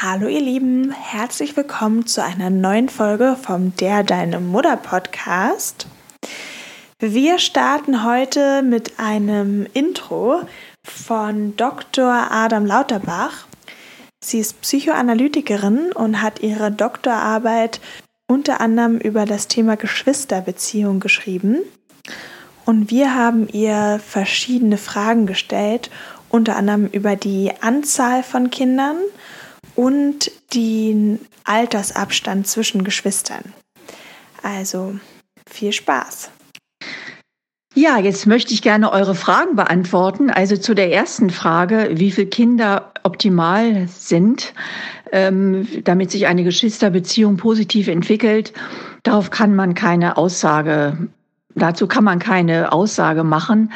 Hallo ihr Lieben, herzlich willkommen zu einer neuen Folge vom Der Deine Mutter Podcast. Wir starten heute mit einem Intro von Dr. Adam Lauterbach. Sie ist Psychoanalytikerin und hat ihre Doktorarbeit unter anderem über das Thema Geschwisterbeziehung geschrieben. Und wir haben ihr verschiedene Fragen gestellt, unter anderem über die Anzahl von Kindern und den Altersabstand zwischen Geschwistern. Also viel Spaß. Ja, jetzt möchte ich gerne eure Fragen beantworten. Also zu der ersten Frage, wie viele Kinder optimal sind, ähm, damit sich eine Geschwisterbeziehung positiv entwickelt. Darauf kann man keine Aussage Dazu kann man keine Aussage machen.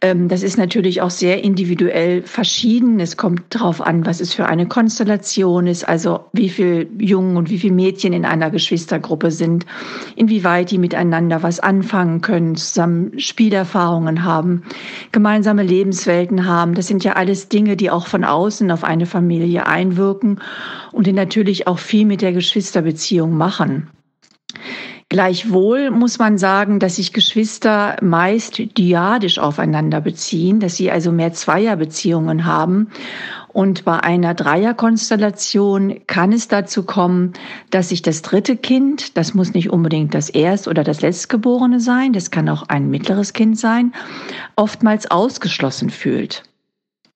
Ähm, das ist natürlich auch sehr individuell verschieden. Es kommt darauf an, was es für eine Konstellation ist, also wie viel Jungen und wie viel Mädchen in einer Geschwistergruppe sind, inwieweit die miteinander was anfangen können, zusammen Spielerfahrungen haben, gemeinsame Lebenswelten haben. Das sind ja alles Dinge, die auch von außen auf eine Familie einwirken und die natürlich auch viel mit der Geschwisterbeziehung machen. Gleichwohl muss man sagen, dass sich Geschwister meist dyadisch aufeinander beziehen, dass sie also mehr Zweierbeziehungen haben. Und bei einer Dreierkonstellation kann es dazu kommen, dass sich das dritte Kind, das muss nicht unbedingt das Erst- oder das Letztgeborene sein, das kann auch ein mittleres Kind sein, oftmals ausgeschlossen fühlt.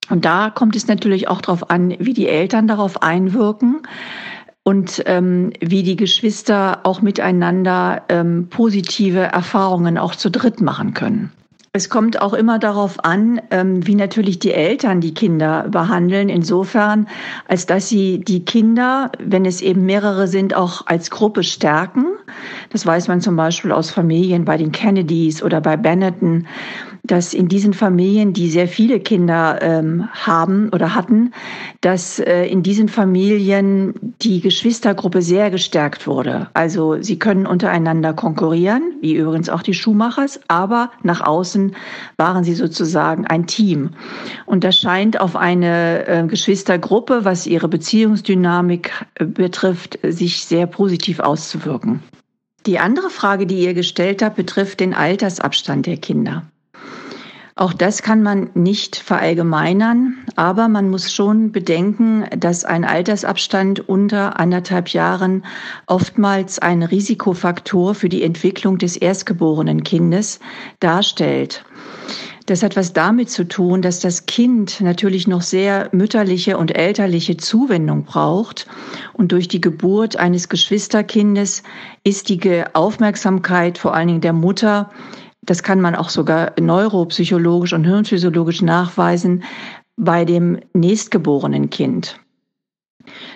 Und da kommt es natürlich auch darauf an, wie die Eltern darauf einwirken und ähm, wie die Geschwister auch miteinander ähm, positive Erfahrungen auch zu dritt machen können. Es kommt auch immer darauf an, ähm, wie natürlich die Eltern die Kinder behandeln, insofern, als dass sie die Kinder, wenn es eben mehrere sind, auch als Gruppe stärken. Das weiß man zum Beispiel aus Familien bei den Kennedys oder bei Benetton, dass in diesen Familien, die sehr viele Kinder ähm, haben oder hatten, dass äh, in diesen Familien die Geschwistergruppe sehr gestärkt wurde. Also sie können untereinander konkurrieren, wie übrigens auch die Schuhmachers, aber nach außen waren sie sozusagen ein Team. Und das scheint auf eine äh, Geschwistergruppe, was ihre Beziehungsdynamik äh, betrifft, sich sehr positiv auszuwirken. Die andere Frage, die ihr gestellt habt, betrifft den Altersabstand der Kinder. Auch das kann man nicht verallgemeinern, aber man muss schon bedenken, dass ein Altersabstand unter anderthalb Jahren oftmals ein Risikofaktor für die Entwicklung des erstgeborenen Kindes darstellt. Das hat was damit zu tun, dass das Kind natürlich noch sehr mütterliche und elterliche Zuwendung braucht. Und durch die Geburt eines Geschwisterkindes ist die Aufmerksamkeit vor allen Dingen der Mutter das kann man auch sogar neuropsychologisch und hirnphysiologisch nachweisen bei dem nächstgeborenen Kind.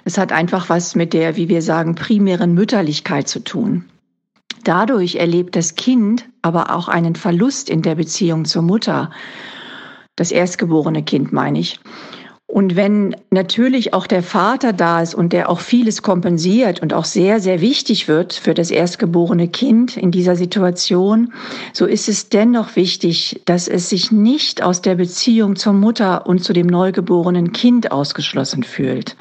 Es hat einfach was mit der, wie wir sagen, primären Mütterlichkeit zu tun. Dadurch erlebt das Kind aber auch einen Verlust in der Beziehung zur Mutter. Das erstgeborene Kind meine ich. Und wenn natürlich auch der Vater da ist und der auch vieles kompensiert und auch sehr, sehr wichtig wird für das erstgeborene Kind in dieser Situation, so ist es dennoch wichtig, dass es sich nicht aus der Beziehung zur Mutter und zu dem neugeborenen Kind ausgeschlossen fühlt.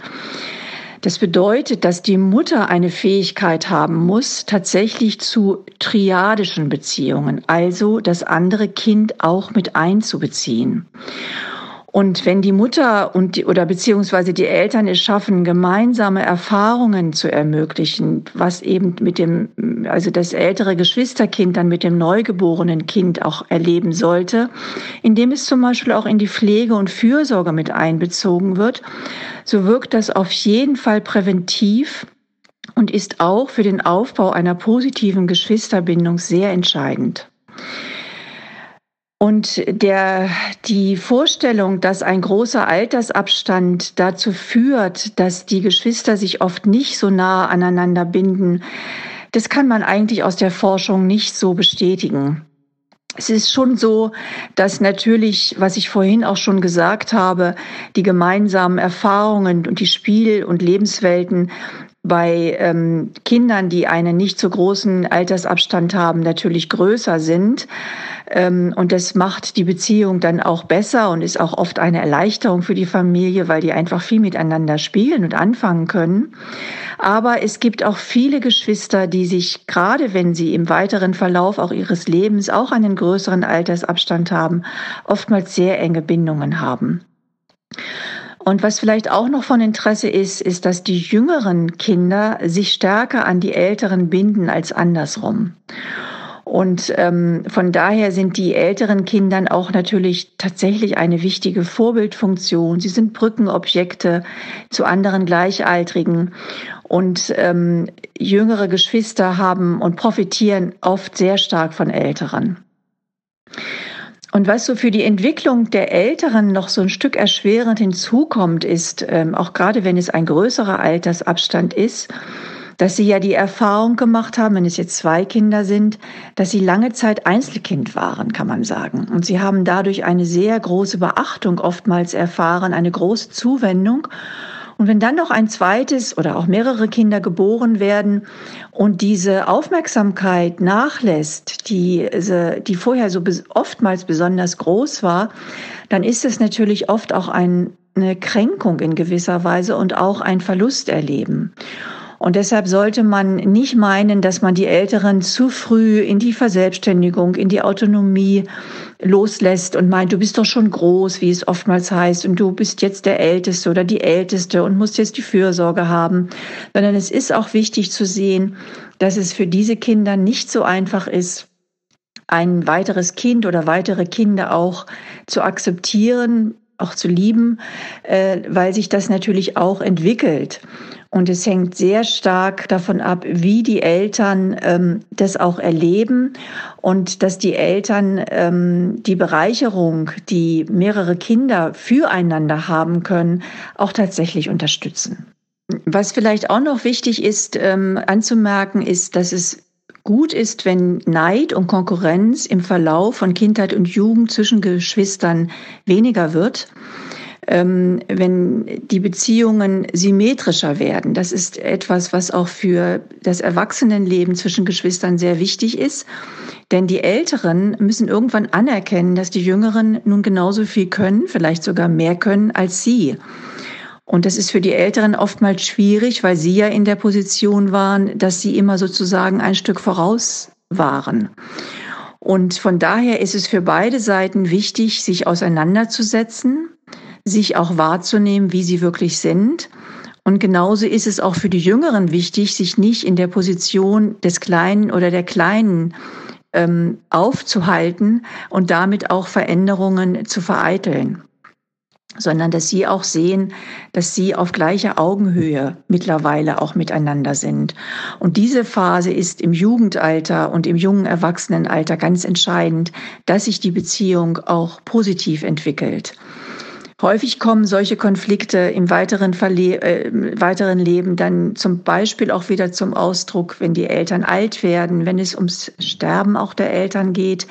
Das bedeutet, dass die Mutter eine Fähigkeit haben muss, tatsächlich zu triadischen Beziehungen, also das andere Kind auch mit einzubeziehen. Und wenn die Mutter und die, oder beziehungsweise die Eltern es schaffen, gemeinsame Erfahrungen zu ermöglichen, was eben mit dem, also das ältere Geschwisterkind dann mit dem neugeborenen Kind auch erleben sollte, indem es zum Beispiel auch in die Pflege und Fürsorge mit einbezogen wird, so wirkt das auf jeden Fall präventiv und ist auch für den Aufbau einer positiven Geschwisterbindung sehr entscheidend. Und der, die Vorstellung, dass ein großer Altersabstand dazu führt, dass die Geschwister sich oft nicht so nah aneinander binden, das kann man eigentlich aus der Forschung nicht so bestätigen. Es ist schon so, dass natürlich, was ich vorhin auch schon gesagt habe, die gemeinsamen Erfahrungen und die Spiel- und Lebenswelten bei ähm, Kindern, die einen nicht so großen Altersabstand haben, natürlich größer sind. Ähm, und das macht die Beziehung dann auch besser und ist auch oft eine Erleichterung für die Familie, weil die einfach viel miteinander spielen und anfangen können. Aber es gibt auch viele Geschwister, die sich, gerade wenn sie im weiteren Verlauf auch ihres Lebens auch einen größeren Altersabstand haben, oftmals sehr enge Bindungen haben. Und was vielleicht auch noch von Interesse ist, ist, dass die jüngeren Kinder sich stärker an die älteren binden als andersrum. Und ähm, von daher sind die älteren Kindern auch natürlich tatsächlich eine wichtige Vorbildfunktion. Sie sind Brückenobjekte zu anderen Gleichaltrigen. Und ähm, jüngere Geschwister haben und profitieren oft sehr stark von älteren. Und was so für die Entwicklung der Älteren noch so ein Stück erschwerend hinzukommt, ist, ähm, auch gerade wenn es ein größerer Altersabstand ist, dass sie ja die Erfahrung gemacht haben, wenn es jetzt zwei Kinder sind, dass sie lange Zeit Einzelkind waren, kann man sagen. Und sie haben dadurch eine sehr große Beachtung oftmals erfahren, eine große Zuwendung. Und wenn dann noch ein zweites oder auch mehrere Kinder geboren werden und diese Aufmerksamkeit nachlässt, die, die vorher so oftmals besonders groß war, dann ist es natürlich oft auch ein, eine Kränkung in gewisser Weise und auch ein Verlust erleben. Und deshalb sollte man nicht meinen, dass man die Älteren zu früh in die Verselbstständigung, in die Autonomie loslässt und meint, du bist doch schon groß, wie es oftmals heißt, und du bist jetzt der Älteste oder die Älteste und musst jetzt die Fürsorge haben, sondern es ist auch wichtig zu sehen, dass es für diese Kinder nicht so einfach ist, ein weiteres Kind oder weitere Kinder auch zu akzeptieren, auch zu lieben, äh, weil sich das natürlich auch entwickelt. Und es hängt sehr stark davon ab, wie die Eltern ähm, das auch erleben und dass die Eltern ähm, die Bereicherung, die mehrere Kinder füreinander haben können, auch tatsächlich unterstützen. Was vielleicht auch noch wichtig ist ähm, anzumerken, ist, dass es gut ist, wenn Neid und Konkurrenz im Verlauf von Kindheit und Jugend zwischen Geschwistern weniger wird wenn die Beziehungen symmetrischer werden. Das ist etwas, was auch für das Erwachsenenleben zwischen Geschwistern sehr wichtig ist. Denn die Älteren müssen irgendwann anerkennen, dass die Jüngeren nun genauso viel können, vielleicht sogar mehr können als sie. Und das ist für die Älteren oftmals schwierig, weil sie ja in der Position waren, dass sie immer sozusagen ein Stück voraus waren. Und von daher ist es für beide Seiten wichtig, sich auseinanderzusetzen, sich auch wahrzunehmen, wie sie wirklich sind. Und genauso ist es auch für die Jüngeren wichtig, sich nicht in der Position des Kleinen oder der Kleinen ähm, aufzuhalten und damit auch Veränderungen zu vereiteln sondern dass sie auch sehen, dass sie auf gleicher Augenhöhe mittlerweile auch miteinander sind. Und diese Phase ist im Jugendalter und im jungen Erwachsenenalter ganz entscheidend, dass sich die Beziehung auch positiv entwickelt. Häufig kommen solche Konflikte im weiteren, Verle äh, weiteren Leben dann zum Beispiel auch wieder zum Ausdruck, wenn die Eltern alt werden, wenn es ums Sterben auch der Eltern geht.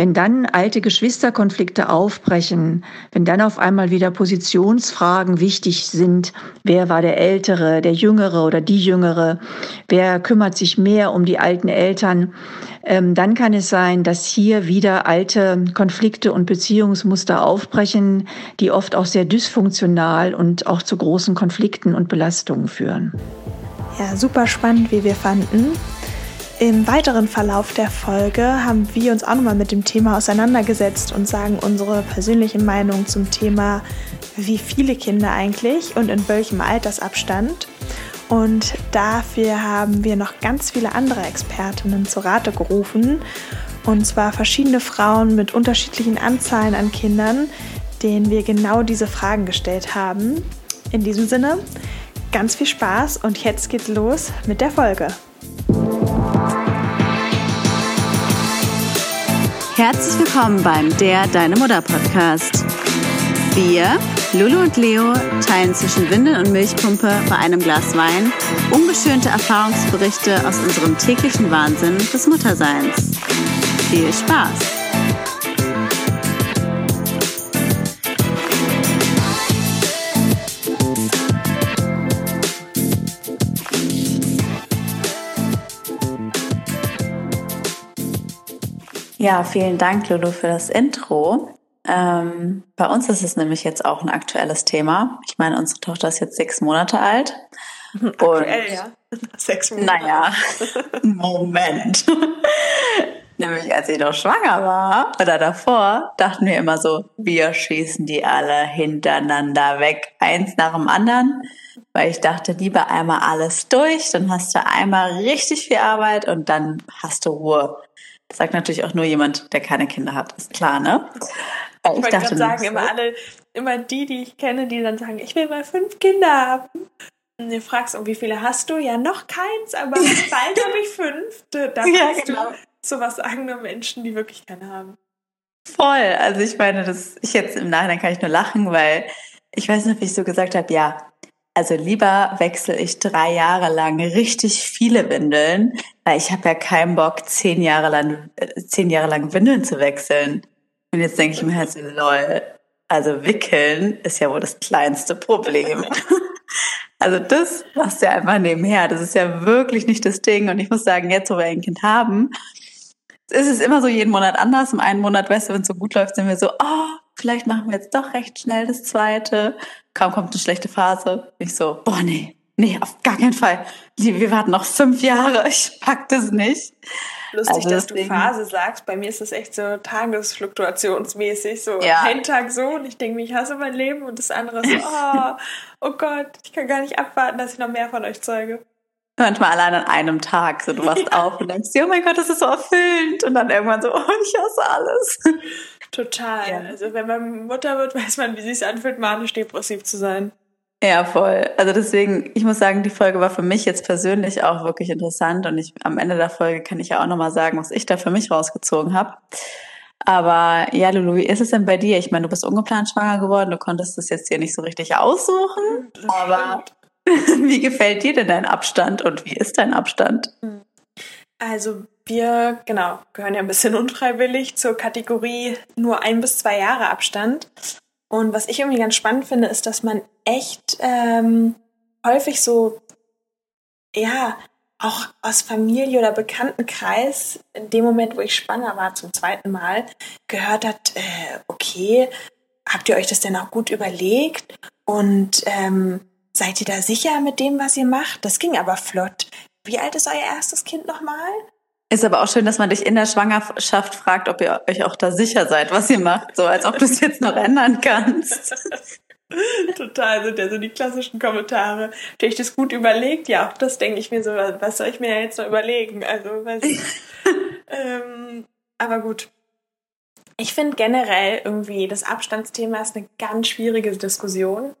Wenn dann alte Geschwisterkonflikte aufbrechen, wenn dann auf einmal wieder Positionsfragen wichtig sind, wer war der Ältere, der Jüngere oder die Jüngere, wer kümmert sich mehr um die alten Eltern, ähm, dann kann es sein, dass hier wieder alte Konflikte und Beziehungsmuster aufbrechen, die oft auch sehr dysfunktional und auch zu großen Konflikten und Belastungen führen. Ja, super spannend, wie wir fanden. Im weiteren Verlauf der Folge haben wir uns auch nochmal mit dem Thema auseinandergesetzt und sagen unsere persönliche Meinung zum Thema, wie viele Kinder eigentlich und in welchem Altersabstand. Und dafür haben wir noch ganz viele andere Expertinnen zu Rate gerufen. Und zwar verschiedene Frauen mit unterschiedlichen Anzahlen an Kindern, denen wir genau diese Fragen gestellt haben. In diesem Sinne, ganz viel Spaß und jetzt geht's los mit der Folge. Herzlich willkommen beim Der Deine Mutter Podcast. Wir, Lulu und Leo, teilen zwischen Windel und Milchpumpe bei einem Glas Wein ungeschönte Erfahrungsberichte aus unserem täglichen Wahnsinn des Mutterseins. Viel Spaß! Ja, vielen Dank, Lulu, für das Intro. Ähm, bei uns ist es nämlich jetzt auch ein aktuelles Thema. Ich meine, unsere Tochter ist jetzt sechs Monate alt. Aktuell, und, ja. Sechs Monate. Naja, Moment. Nämlich als ich noch schwanger war oder davor, dachten wir immer so, wir schießen die alle hintereinander weg, eins nach dem anderen. Weil ich dachte, lieber einmal alles durch, dann hast du einmal richtig viel Arbeit und dann hast du Ruhe. Das sagt natürlich auch nur jemand, der keine Kinder hat, ist klar, ne? Ich, ich wollte gerade sagen, immer alle, immer die, die ich kenne, die dann sagen, ich will mal fünf Kinder haben. Und du fragst, um wie viele hast du? Ja, noch keins, aber bald habe ich fünf. Da ja, genau. du sowas sagen nur Menschen, die wirklich keine haben. Voll. Also ich meine, das, ich jetzt im Nachhinein kann ich nur lachen, weil ich weiß nicht, wie ich so gesagt habe, ja, also lieber wechsle ich drei Jahre lang richtig viele Windeln, weil ich habe ja keinen Bock, zehn Jahre lang, äh, zehn Jahre lang Windeln zu wechseln. Und jetzt denke ich mir halt so, lol, also wickeln ist ja wohl das kleinste Problem. Also das machst du ja einfach nebenher. Das ist ja wirklich nicht das Ding. Und ich muss sagen, jetzt, wo wir ein Kind haben, ist es immer so jeden Monat anders. Im einen Monat, weißt du, wenn es so gut läuft, sind wir so, oh, vielleicht machen wir jetzt doch recht schnell das zweite. Kaum kommt eine schlechte Phase. Ich so, boah, nee, nee, auf gar keinen Fall. Wir warten noch fünf Jahre. Ich pack das nicht. Lustig, also dass deswegen, du Phase sagst. Bei mir ist das echt so tagesfluktuationsmäßig. So ja. ein Tag so und ich denke mir, ich hasse mein Leben und das andere so, oh, oh Gott, ich kann gar nicht abwarten, dass ich noch mehr von euch zeuge manchmal allein an einem Tag. So, du wachst ja. auf und denkst dir, oh mein Gott, das ist so erfüllend. Und dann irgendwann so, oh, ich hasse alles. Total. Ja. Also wenn man Mutter wird, weiß man, wie es sich anfühlt, manisch depressiv zu sein. Ja, voll. Also deswegen, ich muss sagen, die Folge war für mich jetzt persönlich auch wirklich interessant und ich am Ende der Folge kann ich ja auch nochmal sagen, was ich da für mich rausgezogen habe. Aber ja, Lulu, wie ist es denn bei dir? Ich meine, du bist ungeplant schwanger geworden, du konntest das jetzt hier nicht so richtig aussuchen, aber Wie gefällt dir denn dein Abstand und wie ist dein Abstand? Also wir, genau, gehören ja ein bisschen unfreiwillig zur Kategorie nur ein bis zwei Jahre Abstand. Und was ich irgendwie ganz spannend finde, ist, dass man echt ähm, häufig so, ja, auch aus Familie oder Bekanntenkreis, in dem Moment, wo ich schwanger war zum zweiten Mal, gehört hat, äh, okay, habt ihr euch das denn auch gut überlegt? Und ähm, Seid ihr da sicher mit dem, was ihr macht? Das ging aber flott. Wie alt ist euer erstes Kind nochmal? Ist aber auch schön, dass man dich in der Schwangerschaft fragt, ob ihr euch auch da sicher seid, was ihr macht. So als ob du es jetzt noch ändern kannst. Total sind ja so die klassischen Kommentare. Habt ihr euch das gut überlegt? Ja, auch das denke ich mir so, was soll ich mir jetzt noch überlegen? Also, ich. ähm, aber gut. Ich finde generell irgendwie, das Abstandsthema ist eine ganz schwierige Diskussion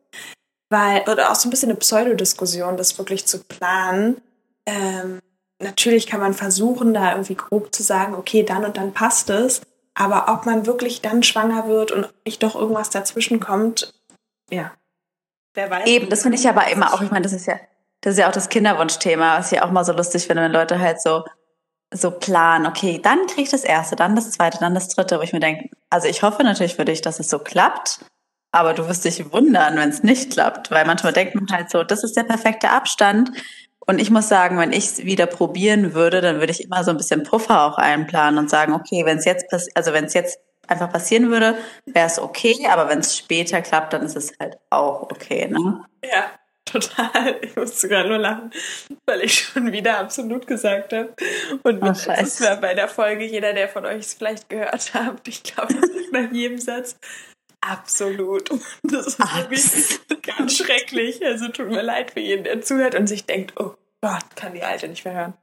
weil, oder auch so ein bisschen eine Pseudodiskussion, das wirklich zu planen. Ähm, natürlich kann man versuchen, da irgendwie grob zu sagen, okay, dann und dann passt es. Aber ob man wirklich dann schwanger wird und nicht doch irgendwas dazwischen kommt, ja, wer weiß. Eben, das finde ich aber immer auch, ich meine, das ist ja, das ist ja auch das Kinderwunschthema, was ich auch mal so lustig finde, wenn Leute halt so, so planen, okay, dann kriege ich das erste, dann das zweite, dann das dritte, wo ich mir denke, also ich hoffe natürlich für dich, dass es so klappt. Aber du wirst dich wundern, wenn es nicht klappt, weil manchmal denkt man halt so, das ist der perfekte Abstand. Und ich muss sagen, wenn ich es wieder probieren würde, dann würde ich immer so ein bisschen Puffer auch einplanen und sagen, okay, wenn es jetzt also wenn es jetzt einfach passieren würde, wäre es okay, aber wenn es später klappt, dann ist es halt auch okay, ne? Ja, total. Ich musste gerade nur lachen, weil ich schon wieder absolut gesagt habe. Und oh, das war bei der Folge, jeder, der von euch es vielleicht gehört hat, ich glaube, nach jedem Satz, Absolut. Das ist wirklich ganz schrecklich. Also tut mir leid für jeden, der zuhört und sich denkt, oh Gott, kann die Alte nicht mehr hören.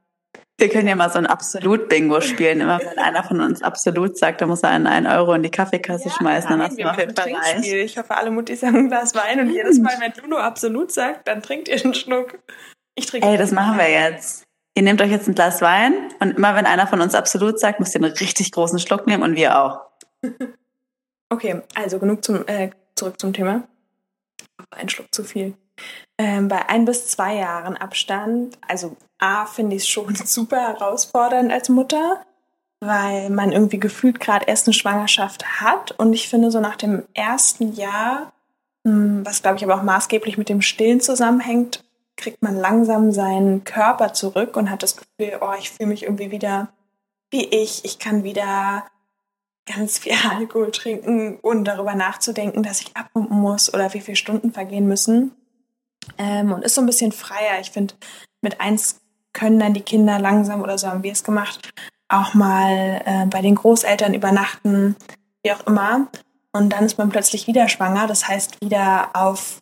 Wir können ja mal so ein Absolut-Bingo spielen. Immer wenn einer von uns Absolut sagt, dann muss er einen, einen Euro in die Kaffeekasse ja, schmeißen. Dann hast du auf jeden Fall Ich hoffe, alle Mutti sagen ein Glas Wein und jedes Mal, wenn Luno Absolut sagt, dann trinkt ihr einen Schluck. Ich trinke Ey, das machen wir jetzt. Ihr nehmt euch jetzt ein Glas Wein und immer wenn einer von uns Absolut sagt, müsst ihr einen richtig großen Schluck nehmen und wir auch. Okay, also genug zum, äh, zurück zum Thema. Ein Schluck zu viel. Ähm, bei ein bis zwei Jahren Abstand, also A, finde ich es schon super herausfordernd als Mutter, weil man irgendwie gefühlt gerade erst eine Schwangerschaft hat. Und ich finde, so nach dem ersten Jahr, hm, was glaube ich aber auch maßgeblich mit dem Stillen zusammenhängt, kriegt man langsam seinen Körper zurück und hat das Gefühl, oh, ich fühle mich irgendwie wieder wie ich. Ich kann wieder ganz viel Alkohol trinken, ohne darüber nachzudenken, dass ich abpumpen muss oder wie viele Stunden vergehen müssen. Ähm, und ist so ein bisschen freier. Ich finde, mit eins können dann die Kinder langsam oder so haben wir es gemacht, auch mal äh, bei den Großeltern übernachten, wie auch immer. Und dann ist man plötzlich wieder schwanger. Das heißt, wieder auf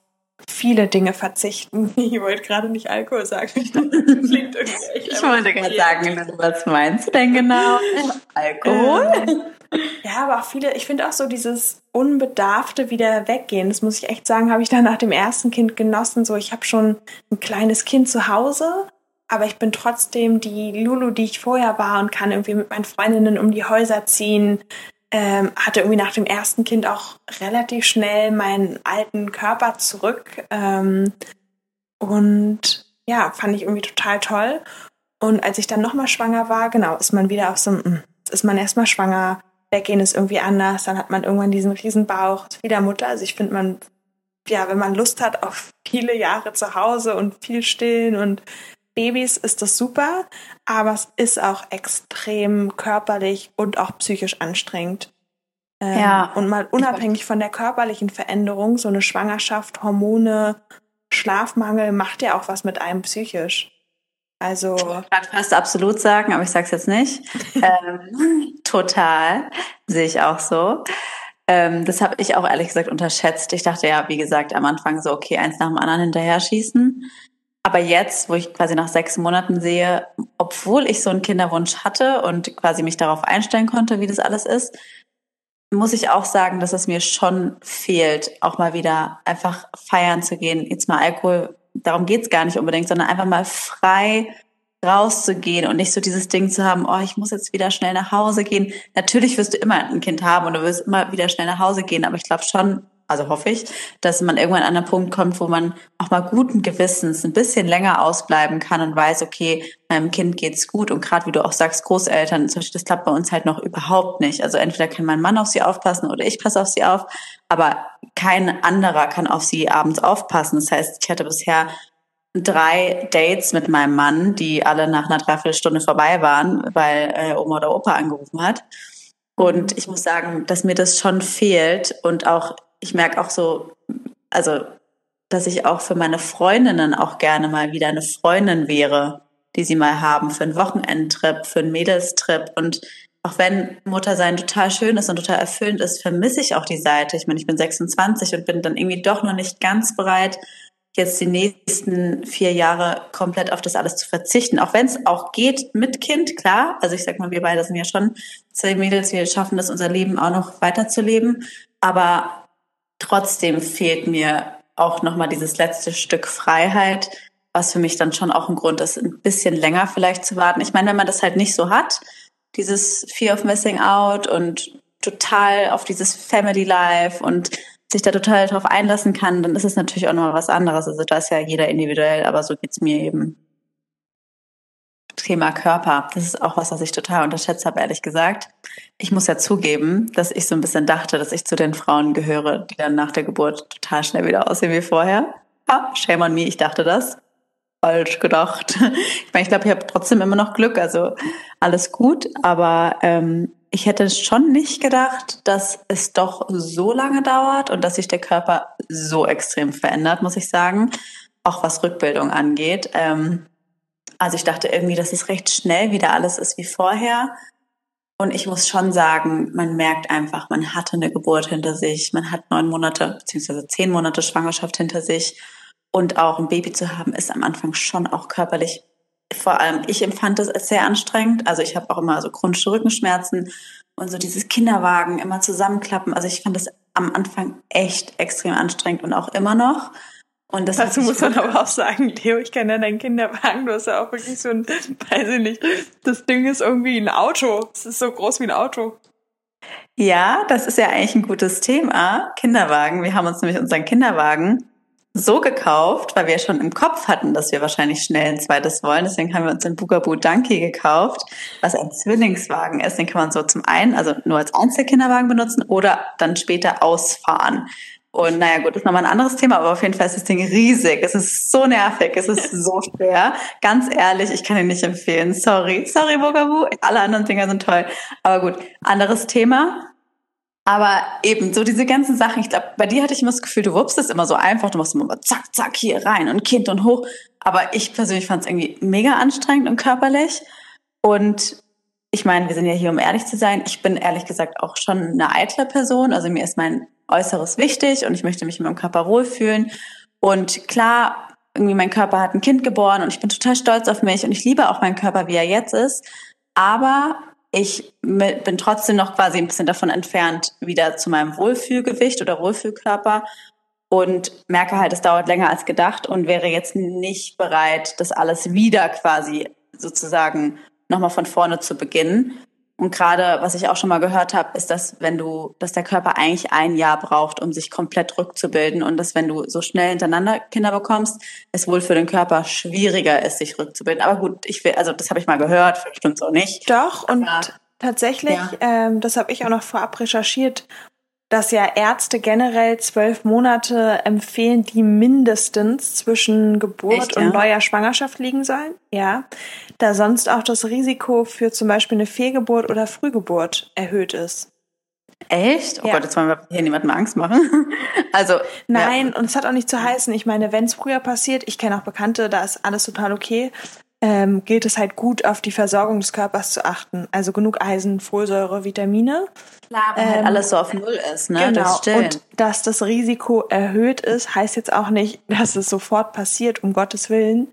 viele Dinge verzichten. Ich wollte gerade nicht Alkohol sagen. Ich, ich wollte gerade sagen, was meinst du denn genau? Alkohol? Ja, aber auch viele, ich finde auch so dieses Unbedarfte wieder weggehen. Das muss ich echt sagen, habe ich dann nach dem ersten Kind genossen. So, ich habe schon ein kleines Kind zu Hause, aber ich bin trotzdem die Lulu, die ich vorher war und kann irgendwie mit meinen Freundinnen um die Häuser ziehen, ähm, hatte irgendwie nach dem ersten Kind auch relativ schnell meinen alten Körper zurück. Ähm, und ja, fand ich irgendwie total toll. Und als ich dann nochmal schwanger war, genau, ist man wieder auf so einem, ist man erstmal schwanger, weggehen ist irgendwie anders, dann hat man irgendwann diesen riesen Bauch, ist wieder Mutter. Also ich finde man, ja, wenn man Lust hat auf viele Jahre zu Hause und viel stillen und Babys ist das super, aber es ist auch extrem körperlich und auch psychisch anstrengend. Ähm, ja. Und mal unabhängig von der körperlichen Veränderung, so eine Schwangerschaft, Hormone, Schlafmangel macht ja auch was mit einem psychisch. Also. Ich kann fast absolut sagen, aber ich sag's jetzt nicht. ähm, total. Sehe ich auch so. Ähm, das habe ich auch ehrlich gesagt unterschätzt. Ich dachte ja, wie gesagt, am Anfang so, okay, eins nach dem anderen hinterher schießen. Aber jetzt, wo ich quasi nach sechs Monaten sehe, obwohl ich so einen Kinderwunsch hatte und quasi mich darauf einstellen konnte, wie das alles ist, muss ich auch sagen, dass es mir schon fehlt, auch mal wieder einfach feiern zu gehen. Jetzt mal Alkohol, darum geht's gar nicht unbedingt, sondern einfach mal frei rauszugehen und nicht so dieses Ding zu haben, oh, ich muss jetzt wieder schnell nach Hause gehen. Natürlich wirst du immer ein Kind haben und du wirst immer wieder schnell nach Hause gehen, aber ich glaube schon, also hoffe ich, dass man irgendwann an einen Punkt kommt, wo man auch mal guten Gewissens ein bisschen länger ausbleiben kann und weiß, okay, meinem Kind geht's gut und gerade wie du auch sagst, Großeltern, zum Beispiel, das klappt bei uns halt noch überhaupt nicht. Also entweder kann mein Mann auf sie aufpassen oder ich passe auf sie auf, aber kein anderer kann auf sie abends aufpassen. Das heißt, ich hatte bisher drei Dates mit meinem Mann, die alle nach einer Dreiviertelstunde vorbei waren, weil äh, Oma oder Opa angerufen hat. Und ich muss sagen, dass mir das schon fehlt und auch ich merke auch so, also, dass ich auch für meine Freundinnen auch gerne mal wieder eine Freundin wäre, die sie mal haben für einen Wochenendtrip, für einen Mädelstrip. Und auch wenn Muttersein total schön ist und total erfüllend ist, vermisse ich auch die Seite. Ich meine, ich bin 26 und bin dann irgendwie doch noch nicht ganz bereit, jetzt die nächsten vier Jahre komplett auf das alles zu verzichten. Auch wenn es auch geht mit Kind, klar. Also ich sag mal, wir beide sind ja schon zwei Mädels, wir schaffen das, unser Leben auch noch weiterzuleben. Aber trotzdem fehlt mir auch nochmal dieses letzte Stück Freiheit, was für mich dann schon auch ein Grund ist, ein bisschen länger vielleicht zu warten. Ich meine, wenn man das halt nicht so hat, dieses Fear of Missing Out und total auf dieses Family Life und sich da total drauf einlassen kann, dann ist es natürlich auch nochmal was anderes. Also da ist ja jeder individuell, aber so geht's mir eben. Thema Körper. Das ist auch was, was ich total unterschätzt habe, ehrlich gesagt. Ich muss ja zugeben, dass ich so ein bisschen dachte, dass ich zu den Frauen gehöre, die dann nach der Geburt total schnell wieder aussehen wie vorher. Ah, shame on me, ich dachte das. Falsch gedacht. Ich meine, ich glaube, ich habe trotzdem immer noch Glück, also alles gut, aber ähm, ich hätte schon nicht gedacht, dass es doch so lange dauert und dass sich der Körper so extrem verändert, muss ich sagen. Auch was Rückbildung angeht. Ähm, also ich dachte irgendwie, dass es recht schnell wieder alles ist wie vorher. Und ich muss schon sagen, man merkt einfach, man hatte eine Geburt hinter sich, man hat neun Monate beziehungsweise zehn Monate Schwangerschaft hinter sich. Und auch ein Baby zu haben, ist am Anfang schon auch körperlich, vor allem ich empfand es als sehr anstrengend. Also ich habe auch immer so chronische Rückenschmerzen und so dieses Kinderwagen immer zusammenklappen. Also ich fand das am Anfang echt extrem anstrengend und auch immer noch. Und das Dazu muss man aber auch sagen, Leo, ich kenne ja deinen Kinderwagen, du hast ja auch wirklich so ein, weiß ich nicht, das Ding ist irgendwie ein Auto. Es ist so groß wie ein Auto. Ja, das ist ja eigentlich ein gutes Thema. Kinderwagen. Wir haben uns nämlich unseren Kinderwagen so gekauft, weil wir schon im Kopf hatten, dass wir wahrscheinlich schnell ein zweites wollen. Deswegen haben wir uns den Bugaboo Donkey gekauft, was ein Zwillingswagen ist. Den kann man so zum einen, also nur als Einzelkinderwagen benutzen oder dann später ausfahren. Und naja, gut, das ist nochmal ein anderes Thema, aber auf jeden Fall ist das Ding riesig. Es ist so nervig, es ist so schwer. Ganz ehrlich, ich kann ihn nicht empfehlen. Sorry, sorry, Bogabu. Alle anderen Dinger sind toll. Aber gut, anderes Thema. Aber eben, so diese ganzen Sachen, ich glaube, bei dir hatte ich immer das Gefühl, du wuppst es immer so einfach, du machst immer zack, zack, hier rein und Kind und hoch. Aber ich persönlich fand es irgendwie mega anstrengend und körperlich. Und ich meine, wir sind ja hier, um ehrlich zu sein. Ich bin ehrlich gesagt auch schon eine eitle Person. Also mir ist mein Äußeres wichtig und ich möchte mich in meinem Körper wohlfühlen. Und klar, irgendwie mein Körper hat ein Kind geboren und ich bin total stolz auf mich und ich liebe auch meinen Körper, wie er jetzt ist. Aber ich bin trotzdem noch quasi ein bisschen davon entfernt, wieder zu meinem Wohlfühlgewicht oder Wohlfühlkörper und merke halt, es dauert länger als gedacht und wäre jetzt nicht bereit, das alles wieder quasi sozusagen nochmal von vorne zu beginnen. Und gerade, was ich auch schon mal gehört habe, ist, dass wenn du, dass der Körper eigentlich ein Jahr braucht, um sich komplett rückzubilden und dass wenn du so schnell hintereinander Kinder bekommst, es wohl für den Körper schwieriger ist, sich rückzubilden. Aber gut, ich will, also das habe ich mal gehört, stimmt auch nicht. Doch und Aber, tatsächlich, ja. ähm, das habe ich auch noch vorab recherchiert, dass ja Ärzte generell zwölf Monate empfehlen, die mindestens zwischen Geburt Echt, ja? und neuer Schwangerschaft liegen sollen. Ja, da sonst auch das Risiko für zum Beispiel eine Fehlgeburt oder Frühgeburt erhöht ist. Echt? Oh ja. Gott, jetzt wollen wir hier niemandem Angst machen. also. Nein, ja. und es hat auch nicht zu heißen. Ich meine, wenn es früher passiert, ich kenne auch Bekannte, da ist alles total okay ähm, gilt es halt gut auf die Versorgung des Körpers zu achten. Also genug Eisen, Folsäure, Vitamine. Klar, wenn halt ähm, halt alles so auf Null ist, ne? Genau. Das und dass das Risiko erhöht ist, heißt jetzt auch nicht, dass es sofort passiert, um Gottes Willen.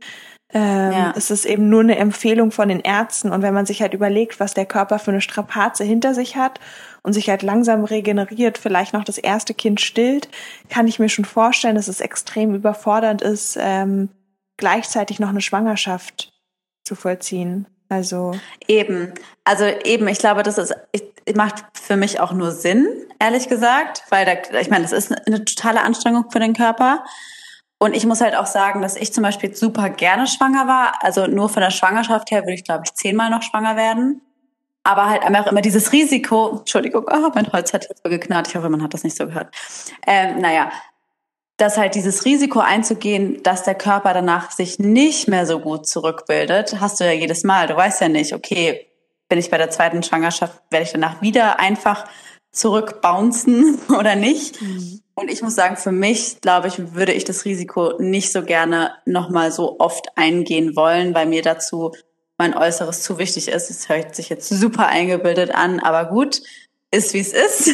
Ähm, ja. Es ist eben nur eine Empfehlung von den Ärzten. Und wenn man sich halt überlegt, was der Körper für eine Strapaze hinter sich hat und sich halt langsam regeneriert, vielleicht noch das erste Kind stillt, kann ich mir schon vorstellen, dass es extrem überfordernd ist, ähm, gleichzeitig noch eine Schwangerschaft vollziehen. Also eben, also eben, ich glaube, das ist ich, macht für mich auch nur Sinn, ehrlich gesagt, weil da, ich meine, das ist eine totale Anstrengung für den Körper. Und ich muss halt auch sagen, dass ich zum Beispiel super gerne schwanger war. Also nur von der Schwangerschaft her würde ich, glaube ich, zehnmal noch schwanger werden. Aber halt einfach immer dieses Risiko, Entschuldigung, oh, mein Holz hat jetzt so geknarrt, ich hoffe, man hat das nicht so gehört. Ähm, naja, dass halt dieses Risiko einzugehen, dass der Körper danach sich nicht mehr so gut zurückbildet, hast du ja jedes Mal. Du weißt ja nicht, okay, bin ich bei der zweiten Schwangerschaft, werde ich danach wieder einfach zurückbouncen oder nicht? Mhm. Und ich muss sagen, für mich, glaube ich, würde ich das Risiko nicht so gerne nochmal so oft eingehen wollen, weil mir dazu mein Äußeres zu wichtig ist. Es hört sich jetzt super eingebildet an, aber gut, ist wie es ist.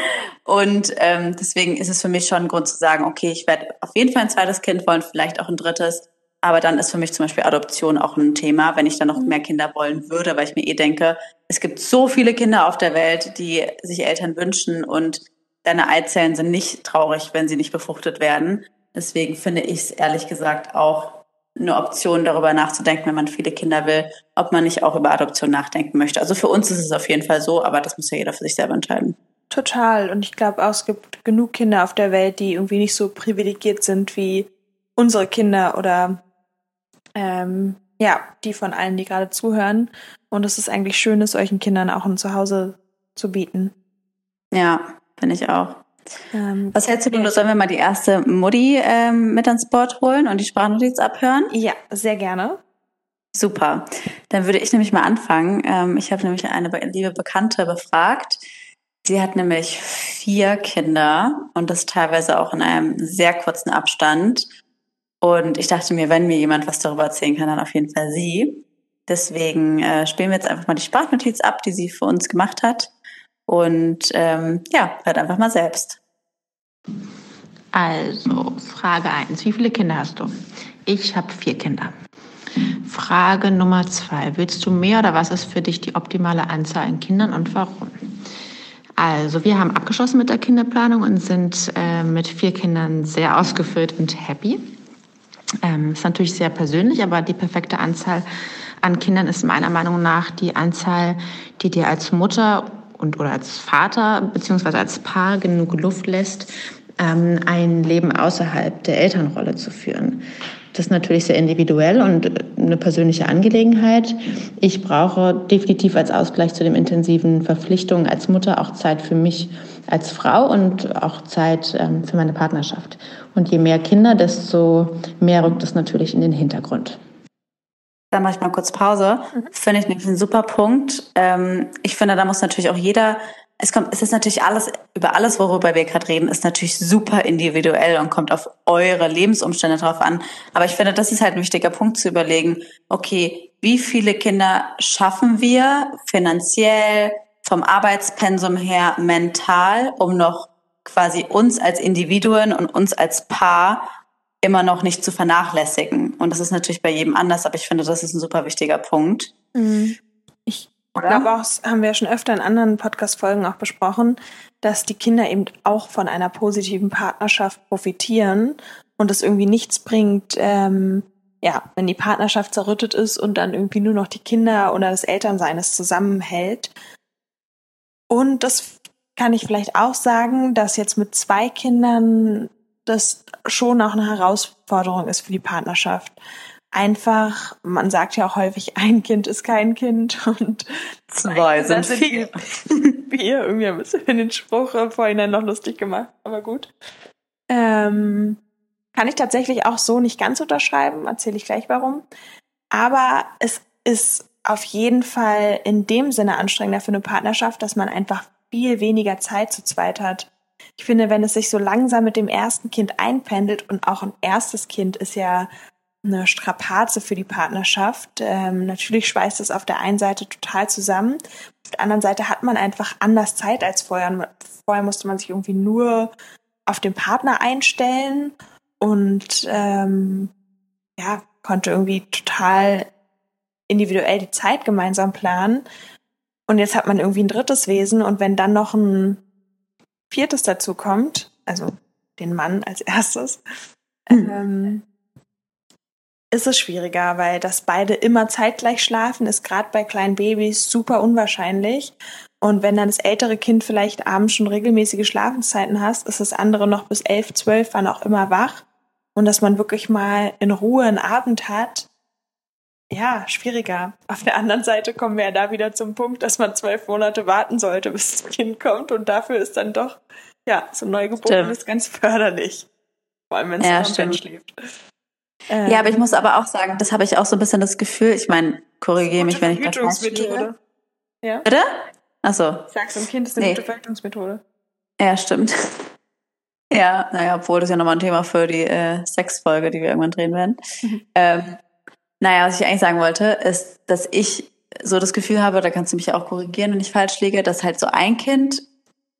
Und ähm, deswegen ist es für mich schon ein Grund zu sagen, okay, ich werde auf jeden Fall ein zweites Kind wollen, vielleicht auch ein drittes. Aber dann ist für mich zum Beispiel Adoption auch ein Thema, wenn ich dann noch mhm. mehr Kinder wollen würde, weil ich mir eh denke, es gibt so viele Kinder auf der Welt, die sich Eltern wünschen und deine Eizellen sind nicht traurig, wenn sie nicht befruchtet werden. Deswegen finde ich es ehrlich gesagt auch eine Option, darüber nachzudenken, wenn man viele Kinder will, ob man nicht auch über Adoption nachdenken möchte. Also für uns ist es auf jeden Fall so, aber das muss ja jeder für sich selber entscheiden. Total. Und ich glaube auch, es gibt genug Kinder auf der Welt, die irgendwie nicht so privilegiert sind wie unsere Kinder oder ähm, ja, die von allen, die gerade zuhören. Und es ist eigentlich schön, es solchen Kindern auch ein Zuhause zu bieten. Ja, finde ich auch. Ähm, Was hältst du denn? Sollen wir mal die erste Mutti ähm, mit ans Board holen und die Sprachnotiz abhören? Ja, sehr gerne. Super. Dann würde ich nämlich mal anfangen. Ähm, ich habe nämlich eine liebe Bekannte befragt. Sie hat nämlich vier Kinder und das teilweise auch in einem sehr kurzen Abstand. Und ich dachte mir, wenn mir jemand was darüber erzählen kann, dann auf jeden Fall sie. Deswegen äh, spielen wir jetzt einfach mal die Sprachnotiz ab, die sie für uns gemacht hat. Und ähm, ja, hört einfach mal selbst. Also, Frage 1. Wie viele Kinder hast du? Ich habe vier Kinder. Frage Nummer zwei. Willst du mehr oder was ist für dich die optimale Anzahl an Kindern und warum? Also, wir haben abgeschlossen mit der Kinderplanung und sind äh, mit vier Kindern sehr ausgefüllt und happy. Ähm, ist natürlich sehr persönlich, aber die perfekte Anzahl an Kindern ist meiner Meinung nach die Anzahl, die dir als Mutter und oder als Vater beziehungsweise als Paar genug Luft lässt, ähm, ein Leben außerhalb der Elternrolle zu führen. Das ist natürlich sehr individuell und eine persönliche Angelegenheit. Ich brauche definitiv als Ausgleich zu den intensiven Verpflichtungen als Mutter auch Zeit für mich als Frau und auch Zeit ähm, für meine Partnerschaft. Und je mehr Kinder, desto mehr rückt es natürlich in den Hintergrund. Da mache ich mal kurz Pause. Mhm. Finde ich nämlich einen super Punkt. Ähm, ich finde, da muss natürlich auch jeder es kommt, es ist natürlich alles, über alles, worüber wir gerade reden, ist natürlich super individuell und kommt auf eure Lebensumstände drauf an. Aber ich finde, das ist halt ein wichtiger Punkt zu überlegen, okay, wie viele Kinder schaffen wir finanziell, vom Arbeitspensum her, mental, um noch quasi uns als Individuen und uns als Paar immer noch nicht zu vernachlässigen. Und das ist natürlich bei jedem anders, aber ich finde, das ist ein super wichtiger Punkt. Mhm. Ich oder? Glaube auch, haben wir schon öfter in anderen Podcast-Folgen auch besprochen, dass die Kinder eben auch von einer positiven Partnerschaft profitieren und es irgendwie nichts bringt, ähm, ja, wenn die Partnerschaft zerrüttet ist und dann irgendwie nur noch die Kinder oder das Elternsein es zusammenhält. Und das kann ich vielleicht auch sagen, dass jetzt mit zwei Kindern das schon auch eine Herausforderung ist für die Partnerschaft einfach, man sagt ja auch häufig, ein Kind ist kein Kind und zwei sind vier. Vier, irgendwie ein bisschen den Spruch vorhin noch lustig gemacht, aber gut. Ähm, kann ich tatsächlich auch so nicht ganz unterschreiben, erzähle ich gleich warum. Aber es ist auf jeden Fall in dem Sinne anstrengender für eine Partnerschaft, dass man einfach viel weniger Zeit zu zweit hat. Ich finde, wenn es sich so langsam mit dem ersten Kind einpendelt und auch ein erstes Kind ist ja eine Strapaze für die Partnerschaft. Ähm, natürlich schweißt es auf der einen Seite total zusammen. Auf der anderen Seite hat man einfach anders Zeit als vorher. Vorher musste man sich irgendwie nur auf den Partner einstellen und ähm, ja, konnte irgendwie total individuell die Zeit gemeinsam planen. Und jetzt hat man irgendwie ein drittes Wesen und wenn dann noch ein viertes dazu kommt, also den Mann als erstes, mhm. ähm, ist es schwieriger, weil dass beide immer zeitgleich schlafen, ist gerade bei kleinen Babys super unwahrscheinlich. Und wenn dann das ältere Kind vielleicht abends schon regelmäßige Schlafenszeiten hast, ist das andere noch bis elf, zwölf, wann auch immer wach. Und dass man wirklich mal in Ruhe einen Abend hat, ja, schwieriger. Auf der anderen Seite kommen wir ja da wieder zum Punkt, dass man zwölf Monate warten sollte, bis das Kind kommt. Und dafür ist dann doch, ja, so ein Neugeborenes ganz förderlich. Vor allem, wenn es ja, noch schläft. Ähm, ja, aber ich muss aber auch sagen, das habe ich auch so ein bisschen das Gefühl. Ich meine, korrigiere mich, wenn ich das falsch liege. Ja. Bitte? Achso. Sagst du, ein Kind ist eine nee. gute Verhütungsmethode. Ja, stimmt. Ja, naja, obwohl das ja nochmal ein Thema für die äh, Sexfolge, die wir irgendwann drehen werden. Mhm. Ähm, naja, was ich eigentlich sagen wollte, ist, dass ich so das Gefühl habe, da kannst du mich ja auch korrigieren, wenn ich falsch liege, dass halt so ein Kind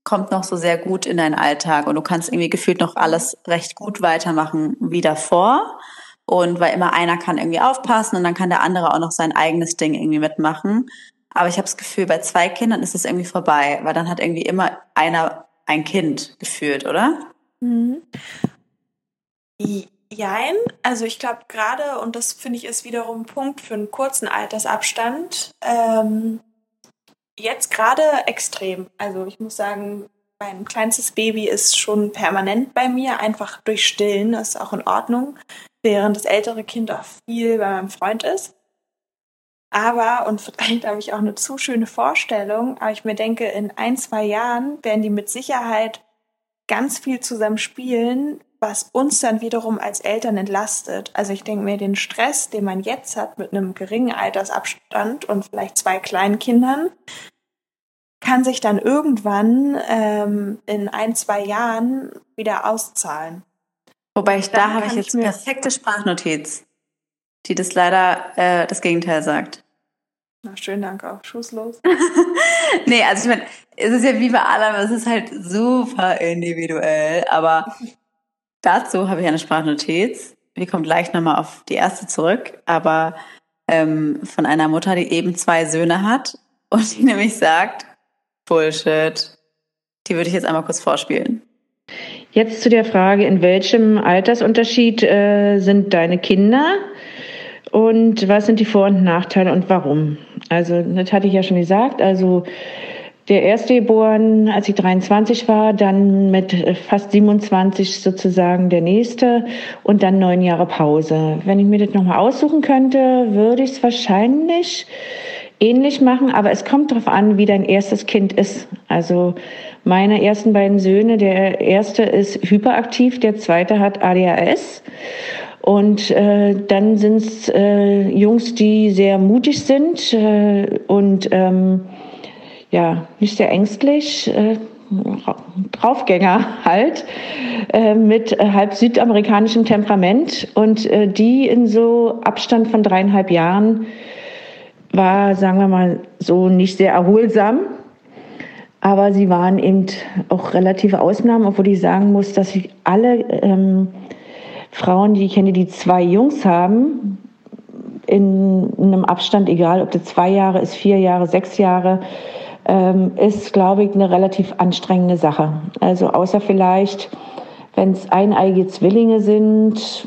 kommt noch so sehr gut in deinen Alltag und du kannst irgendwie gefühlt noch alles recht gut weitermachen wie davor. Und weil immer einer kann irgendwie aufpassen und dann kann der andere auch noch sein eigenes Ding irgendwie mitmachen. Aber ich habe das Gefühl, bei zwei Kindern ist es irgendwie vorbei, weil dann hat irgendwie immer einer ein Kind geführt, oder? Mhm. Jein, also ich glaube gerade, und das finde ich ist wiederum ein Punkt für einen kurzen Altersabstand, ähm, jetzt gerade extrem. Also ich muss sagen, mein kleinstes Baby ist schon permanent bei mir, einfach durch Stillen, das ist auch in Ordnung während das ältere Kind auch viel bei meinem Freund ist. Aber, und vielleicht habe ich auch eine zu schöne Vorstellung, aber ich mir denke, in ein, zwei Jahren werden die mit Sicherheit ganz viel zusammen spielen, was uns dann wiederum als Eltern entlastet. Also ich denke mir, den Stress, den man jetzt hat mit einem geringen Altersabstand und vielleicht zwei kleinen Kindern, kann sich dann irgendwann ähm, in ein, zwei Jahren wieder auszahlen. Wobei ich da habe ich jetzt ich perfekte Sprachnotiz, die das leider äh, das Gegenteil sagt. Na, schönen Dank auch. Schusslos. nee, also ich meine, es ist ja wie bei allem, es ist halt super individuell, aber dazu habe ich eine Sprachnotiz. Wir kommen gleich nochmal auf die erste zurück, aber ähm, von einer Mutter, die eben zwei Söhne hat und die nämlich sagt, Bullshit. Die würde ich jetzt einmal kurz vorspielen. Jetzt zu der Frage, in welchem Altersunterschied äh, sind deine Kinder und was sind die Vor- und Nachteile und warum? Also, das hatte ich ja schon gesagt. Also, der erste geboren, als ich 23 war, dann mit fast 27 sozusagen der nächste und dann neun Jahre Pause. Wenn ich mir das nochmal aussuchen könnte, würde ich es wahrscheinlich ähnlich machen, aber es kommt darauf an, wie dein erstes Kind ist. Also meine ersten beiden Söhne, der erste ist hyperaktiv, der zweite hat ADHS. Und äh, dann sind es äh, Jungs, die sehr mutig sind äh, und ähm, ja, nicht sehr ängstlich. Äh, Draufgänger halt, äh, mit halb südamerikanischem Temperament und äh, die in so Abstand von dreieinhalb Jahren war, sagen wir mal, so nicht sehr erholsam. Aber sie waren eben auch relative Ausnahmen, obwohl ich sagen muss, dass ich alle ähm, Frauen, die ich kenne, die zwei Jungs haben, in einem Abstand, egal ob das zwei Jahre ist, vier Jahre, sechs Jahre, ähm, ist, glaube ich, eine relativ anstrengende Sache. Also außer vielleicht, wenn es eineige Zwillinge sind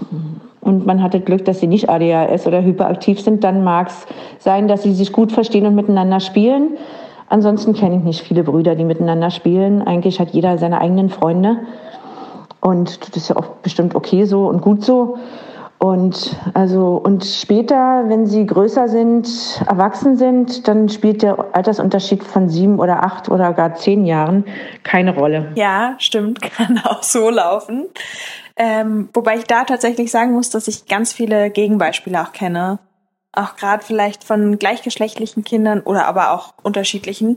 und man hat das Glück, dass sie nicht ADHS oder hyperaktiv sind, dann mag es sein, dass sie sich gut verstehen und miteinander spielen. Ansonsten kenne ich nicht viele Brüder, die miteinander spielen. Eigentlich hat jeder seine eigenen Freunde. Und das ist ja auch bestimmt okay so und gut so. Und also und später, wenn sie größer sind, erwachsen sind, dann spielt der Altersunterschied von sieben oder acht oder gar zehn Jahren keine Rolle. Ja, stimmt, kann auch so laufen. Ähm, wobei ich da tatsächlich sagen muss, dass ich ganz viele Gegenbeispiele auch kenne. Auch gerade vielleicht von gleichgeschlechtlichen Kindern oder aber auch unterschiedlichen,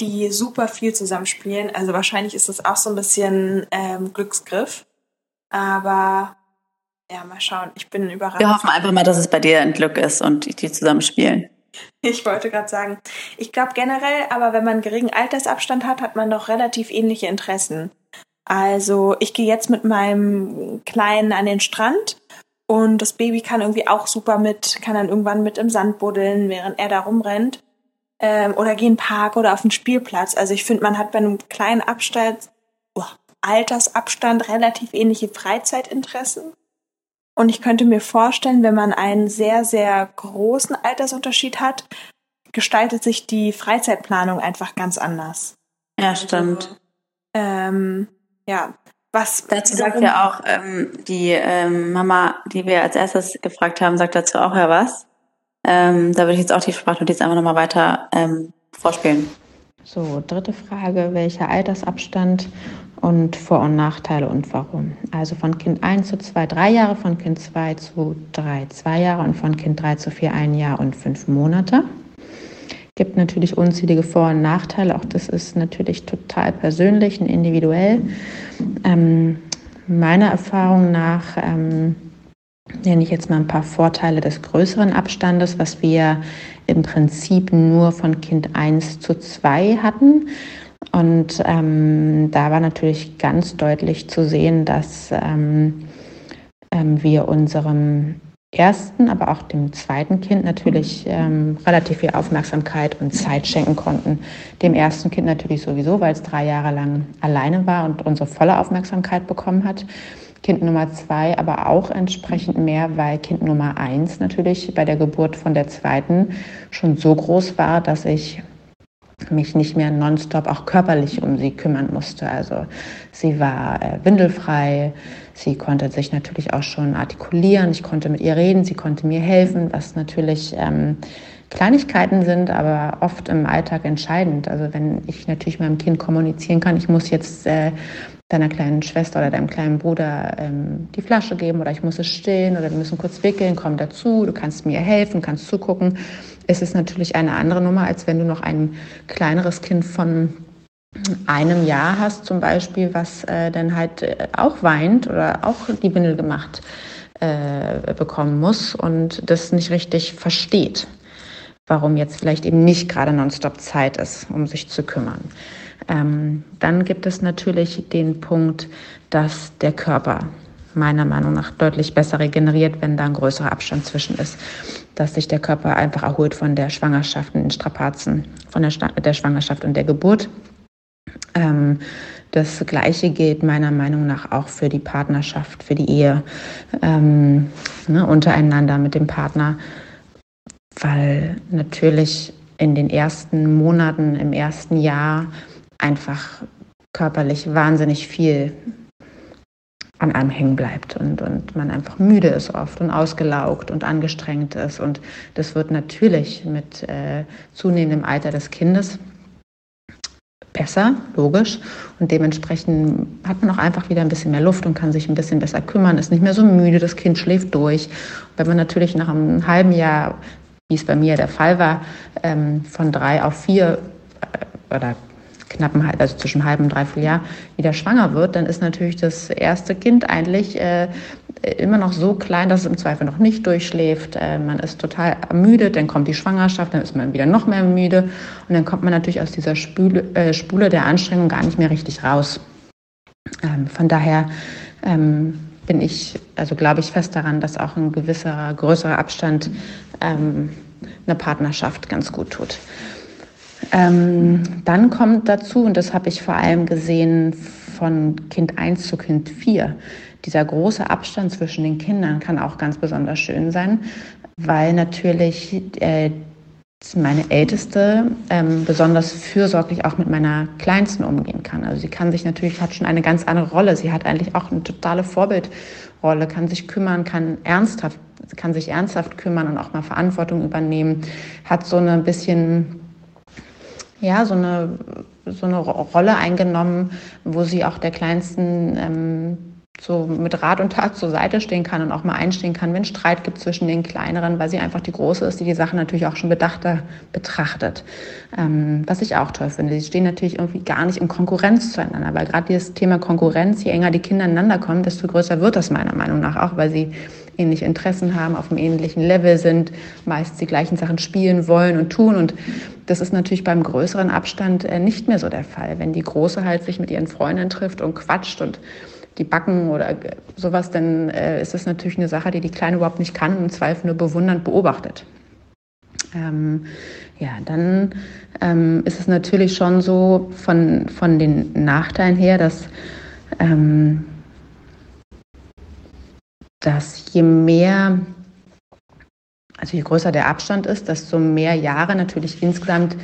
die super viel zusammenspielen. Also wahrscheinlich ist das auch so ein bisschen ähm, Glücksgriff. Aber ja, mal schauen. Ich bin überrascht. Wir hoffen einfach mal, dass es bei dir ein Glück ist und die zusammenspielen. Ich wollte gerade sagen, ich glaube generell, aber wenn man geringen Altersabstand hat, hat man doch relativ ähnliche Interessen. Also ich gehe jetzt mit meinem Kleinen an den Strand und das Baby kann irgendwie auch super mit, kann dann irgendwann mit im Sand buddeln, während er da rumrennt. Ähm, oder gehen in den Park oder auf den Spielplatz. Also ich finde, man hat bei einem kleinen Abstand, oh, Altersabstand relativ ähnliche Freizeitinteressen. Und ich könnte mir vorstellen, wenn man einen sehr, sehr großen Altersunterschied hat, gestaltet sich die Freizeitplanung einfach ganz anders. Ja, stimmt. Ähm, ja, was. Dazu sagt ja auch ähm, die ähm, Mama, die wir als erstes gefragt haben, sagt dazu auch ja was. Ähm, da würde ich jetzt auch die Sprachnotiz einfach nochmal weiter ähm, vorspielen. So, dritte Frage, welcher Altersabstand und Vor- und Nachteile und warum. Also von Kind 1 zu 2 drei Jahre, von Kind 2 zu 3 zwei Jahre und von Kind 3 zu 4 ein Jahr und fünf Monate. Gibt natürlich unzählige Vor- und Nachteile. Auch das ist natürlich total persönlich und individuell. Ähm, meiner Erfahrung nach ähm, nenne ich jetzt mal ein paar Vorteile des größeren Abstandes, was wir im Prinzip nur von Kind 1 zu 2 hatten. Und ähm, da war natürlich ganz deutlich zu sehen, dass ähm, ähm, wir unserem ersten, aber auch dem zweiten Kind natürlich ähm, relativ viel Aufmerksamkeit und Zeit schenken konnten. Dem ersten Kind natürlich sowieso, weil es drei Jahre lang alleine war und unsere volle Aufmerksamkeit bekommen hat. Kind Nummer zwei aber auch entsprechend mehr, weil Kind Nummer eins natürlich bei der Geburt von der zweiten schon so groß war, dass ich mich nicht mehr nonstop auch körperlich um sie kümmern musste. Also sie war äh, windelfrei, sie konnte sich natürlich auch schon artikulieren, ich konnte mit ihr reden, sie konnte mir helfen, was natürlich ähm, Kleinigkeiten sind, aber oft im Alltag entscheidend. Also wenn ich natürlich meinem Kind kommunizieren kann, ich muss jetzt äh, deiner kleinen Schwester oder deinem kleinen Bruder ähm, die Flasche geben oder ich muss es stillen oder wir müssen kurz wickeln, komm dazu, du kannst mir helfen, kannst zugucken ist es natürlich eine andere Nummer, als wenn du noch ein kleineres Kind von einem Jahr hast zum Beispiel, was äh, dann halt äh, auch weint oder auch die Windel gemacht äh, bekommen muss und das nicht richtig versteht, warum jetzt vielleicht eben nicht gerade nonstop Zeit ist, um sich zu kümmern. Ähm, dann gibt es natürlich den Punkt, dass der Körper meiner Meinung nach deutlich besser regeneriert, wenn da ein größerer Abstand zwischen ist. Dass sich der Körper einfach erholt von der Schwangerschaft und den Strapazen, von der, der Schwangerschaft und der Geburt. Ähm, das Gleiche gilt meiner Meinung nach auch für die Partnerschaft, für die Ehe ähm, ne, untereinander mit dem Partner, weil natürlich in den ersten Monaten, im ersten Jahr einfach körperlich wahnsinnig viel an einem hängen bleibt und, und man einfach müde ist oft und ausgelaugt und angestrengt ist. Und das wird natürlich mit äh, zunehmendem Alter des Kindes besser, logisch. Und dementsprechend hat man auch einfach wieder ein bisschen mehr Luft und kann sich ein bisschen besser kümmern, ist nicht mehr so müde, das Kind schläft durch. wenn man natürlich nach einem halben Jahr, wie es bei mir der Fall war, ähm, von drei auf vier äh, oder knappen, also zwischen halbem und dreiviertel Jahr wieder schwanger wird, dann ist natürlich das erste Kind eigentlich äh, immer noch so klein, dass es im Zweifel noch nicht durchschläft. Äh, man ist total ermüdet, dann kommt die Schwangerschaft, dann ist man wieder noch mehr müde und dann kommt man natürlich aus dieser Spule, äh, Spule der Anstrengung gar nicht mehr richtig raus. Ähm, von daher ähm, bin ich, also glaube ich fest daran, dass auch ein gewisser, größerer Abstand ähm, eine Partnerschaft ganz gut tut. Ähm, dann kommt dazu, und das habe ich vor allem gesehen von Kind 1 zu Kind 4, dieser große Abstand zwischen den Kindern kann auch ganz besonders schön sein, weil natürlich äh, meine Älteste ähm, besonders fürsorglich auch mit meiner Kleinsten umgehen kann. Also sie kann sich natürlich, hat schon eine ganz andere Rolle. Sie hat eigentlich auch eine totale Vorbildrolle, kann sich kümmern, kann ernsthaft, kann sich ernsthaft kümmern und auch mal Verantwortung übernehmen, hat so ein bisschen ja, so eine, so eine Rolle eingenommen, wo sie auch der Kleinsten ähm, so mit Rat und Tat zur Seite stehen kann und auch mal einstehen kann, wenn Streit gibt zwischen den Kleineren, weil sie einfach die Große ist, die die Sachen natürlich auch schon bedachter betrachtet. Ähm, was ich auch toll finde. Sie stehen natürlich irgendwie gar nicht in Konkurrenz zueinander, weil gerade dieses Thema Konkurrenz, je enger die Kinder aneinander kommen, desto größer wird das meiner Meinung nach auch, weil sie ähnliche Interessen haben, auf einem ähnlichen Level sind, meist die gleichen Sachen spielen wollen und tun. Und das ist natürlich beim größeren Abstand äh, nicht mehr so der Fall. Wenn die Große halt sich mit ihren Freundinnen trifft und quatscht und die backen oder sowas, dann äh, ist das natürlich eine Sache, die die Kleine überhaupt nicht kann und im Zweifel nur bewundernd beobachtet. Ähm, ja, dann ähm, ist es natürlich schon so von, von den Nachteilen her, dass ähm, dass je mehr, also je größer der Abstand ist, desto mehr Jahre natürlich insgesamt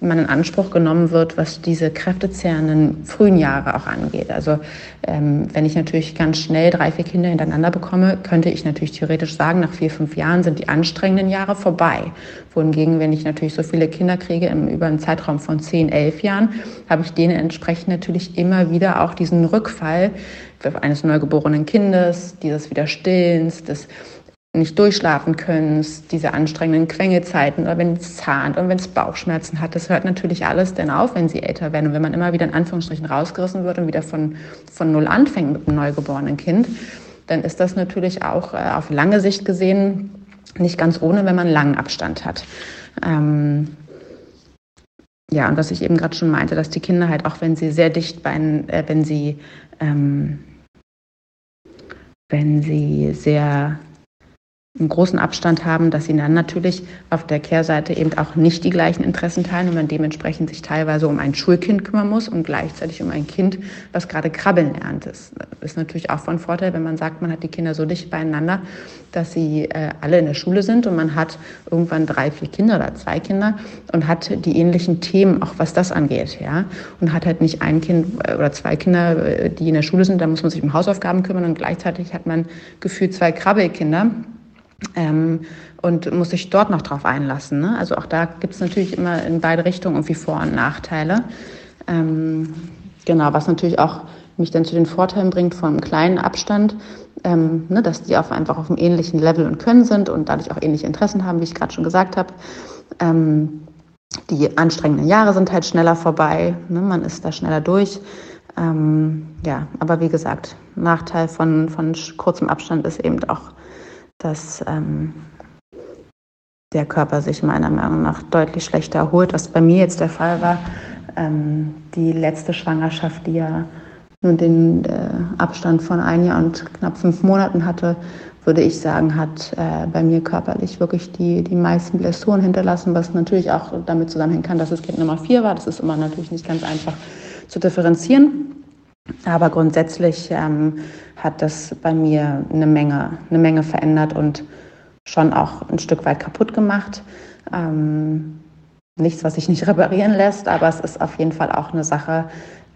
man in Anspruch genommen wird, was diese kräftezehrenden frühen Jahre auch angeht. Also ähm, wenn ich natürlich ganz schnell drei, vier Kinder hintereinander bekomme, könnte ich natürlich theoretisch sagen, nach vier, fünf Jahren sind die anstrengenden Jahre vorbei. Wohingegen, wenn ich natürlich so viele Kinder kriege im, über einen Zeitraum von zehn, elf Jahren, habe ich denen entsprechend natürlich immer wieder auch diesen Rückfall eines neugeborenen Kindes, dieses Widerstillens, des nicht durchschlafen können, diese anstrengenden Quengezeiten oder wenn es zahnt und wenn es Bauchschmerzen hat, das hört natürlich alles dann auf, wenn sie älter werden. Und wenn man immer wieder in Anführungsstrichen rausgerissen wird und wieder von, von Null anfängt mit einem neugeborenen Kind, dann ist das natürlich auch äh, auf lange Sicht gesehen nicht ganz ohne, wenn man einen langen Abstand hat. Ähm, ja, und was ich eben gerade schon meinte, dass die Kinder halt auch, wenn sie sehr dicht bei, äh, wenn sie, ähm, wenn sie sehr einen großen Abstand haben, dass sie dann natürlich auf der Kehrseite eben auch nicht die gleichen Interessen teilen und man dementsprechend sich teilweise um ein Schulkind kümmern muss und gleichzeitig um ein Kind, was gerade krabbeln lernt. Das ist natürlich auch von Vorteil, wenn man sagt, man hat die Kinder so dicht beieinander, dass sie äh, alle in der Schule sind und man hat irgendwann drei, vier Kinder oder zwei Kinder und hat die ähnlichen Themen, auch was das angeht, ja, und hat halt nicht ein Kind äh, oder zwei Kinder, äh, die in der Schule sind, da muss man sich um Hausaufgaben kümmern und gleichzeitig hat man gefühlt zwei Krabbelkinder ähm, und muss sich dort noch drauf einlassen. Ne? Also auch da gibt es natürlich immer in beide Richtungen irgendwie Vor- und Nachteile. Ähm, genau, was natürlich auch mich dann zu den Vorteilen bringt einem kleinen Abstand, ähm, ne, dass die auf einfach auf einem ähnlichen Level und Können sind und dadurch auch ähnliche Interessen haben, wie ich gerade schon gesagt habe. Ähm, die anstrengenden Jahre sind halt schneller vorbei, ne, man ist da schneller durch. Ähm, ja, aber wie gesagt, Nachteil von, von kurzem Abstand ist eben auch dass ähm, der Körper sich meiner Meinung nach deutlich schlechter erholt, was bei mir jetzt der Fall war. Ähm, die letzte Schwangerschaft, die ja nur den äh, Abstand von ein Jahr und knapp fünf Monaten hatte, würde ich sagen, hat äh, bei mir körperlich wirklich die, die meisten Blessuren hinterlassen, was natürlich auch damit zusammenhängen kann, dass es Kind Nummer vier war. Das ist immer natürlich nicht ganz einfach zu differenzieren. Aber grundsätzlich ähm, hat das bei mir eine Menge, eine Menge verändert und schon auch ein Stück weit kaputt gemacht. Ähm, nichts, was sich nicht reparieren lässt, aber es ist auf jeden Fall auch eine Sache,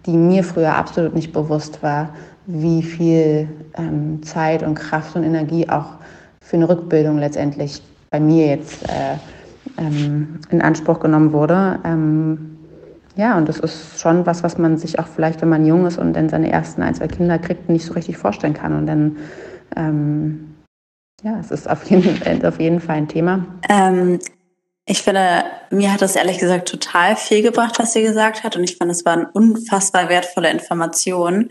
die mir früher absolut nicht bewusst war, wie viel ähm, Zeit und Kraft und Energie auch für eine Rückbildung letztendlich bei mir jetzt äh, ähm, in Anspruch genommen wurde. Ähm, ja, und das ist schon was, was man sich auch vielleicht, wenn man jung ist und dann seine ersten ein, zwei Kinder kriegt, nicht so richtig vorstellen kann. Und dann, ähm, ja, es ist auf jeden, auf jeden Fall ein Thema. Ähm, ich finde, mir hat das ehrlich gesagt total viel gebracht, was sie gesagt hat. Und ich fand, es waren unfassbar wertvolle Informationen.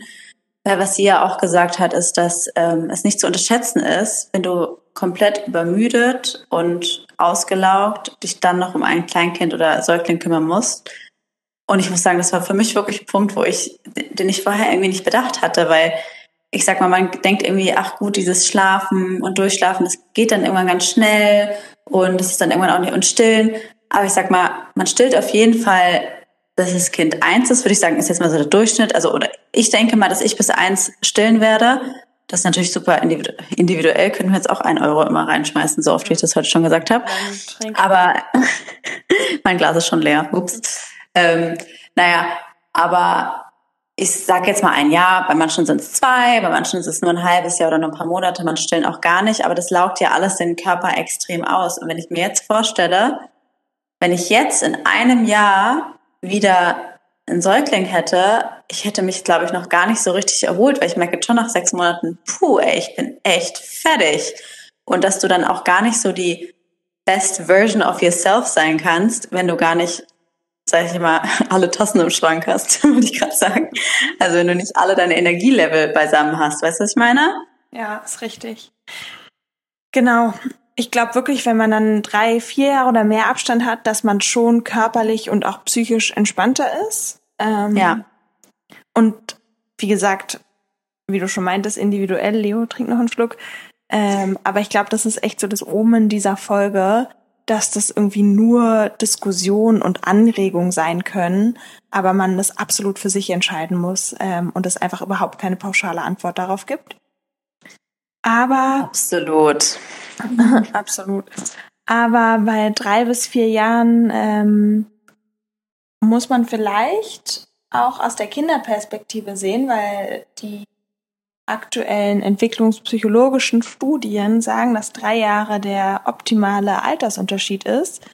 Weil was sie ja auch gesagt hat, ist, dass ähm, es nicht zu unterschätzen ist, wenn du komplett übermüdet und ausgelaugt dich dann noch um ein Kleinkind oder Säugling kümmern musst. Und ich muss sagen, das war für mich wirklich ein Punkt, wo ich, den ich vorher irgendwie nicht bedacht hatte, weil ich sag mal, man denkt irgendwie, ach gut, dieses Schlafen und Durchschlafen, das geht dann irgendwann ganz schnell und es ist dann irgendwann auch nicht und stillen. Aber ich sag mal, man stillt auf jeden Fall, dass das Kind eins ist, würde ich sagen, ist jetzt mal so der Durchschnitt. Also, oder ich denke mal, dass ich bis eins stillen werde. Das ist natürlich super individuell. Können wir jetzt auch ein Euro immer reinschmeißen, so oft wie ich das heute schon gesagt habe. Aber mein Glas ist schon leer. Ups. Ähm, naja, aber ich sage jetzt mal ein Jahr, bei manchen sind es zwei, bei manchen ist es nur ein halbes Jahr oder nur ein paar Monate, man stillen auch gar nicht, aber das laugt ja alles den Körper extrem aus. Und wenn ich mir jetzt vorstelle, wenn ich jetzt in einem Jahr wieder einen Säugling hätte, ich hätte mich, glaube ich, noch gar nicht so richtig erholt, weil ich merke schon nach sechs Monaten, puh, ey, ich bin echt fertig. Und dass du dann auch gar nicht so die best version of yourself sein kannst, wenn du gar nicht, sag ich mal, alle Tassen im Schrank hast, würde ich gerade sagen. Also wenn du nicht alle deine Energielevel beisammen hast, weißt du, was ich meine? Ja, ist richtig. Genau. Ich glaube wirklich, wenn man dann drei, vier Jahre oder mehr Abstand hat, dass man schon körperlich und auch psychisch entspannter ist. Ähm, ja. Und wie gesagt, wie du schon meintest, individuell, Leo trinkt noch einen Schluck. Ähm, aber ich glaube, das ist echt so das Omen dieser Folge, dass das irgendwie nur Diskussion und Anregung sein können, aber man das absolut für sich entscheiden muss ähm, und es einfach überhaupt keine pauschale Antwort darauf gibt. Aber absolut, absolut. Aber bei drei bis vier Jahren ähm, muss man vielleicht auch aus der Kinderperspektive sehen, weil die aktuellen entwicklungspsychologischen Studien sagen, dass drei Jahre der optimale Altersunterschied ist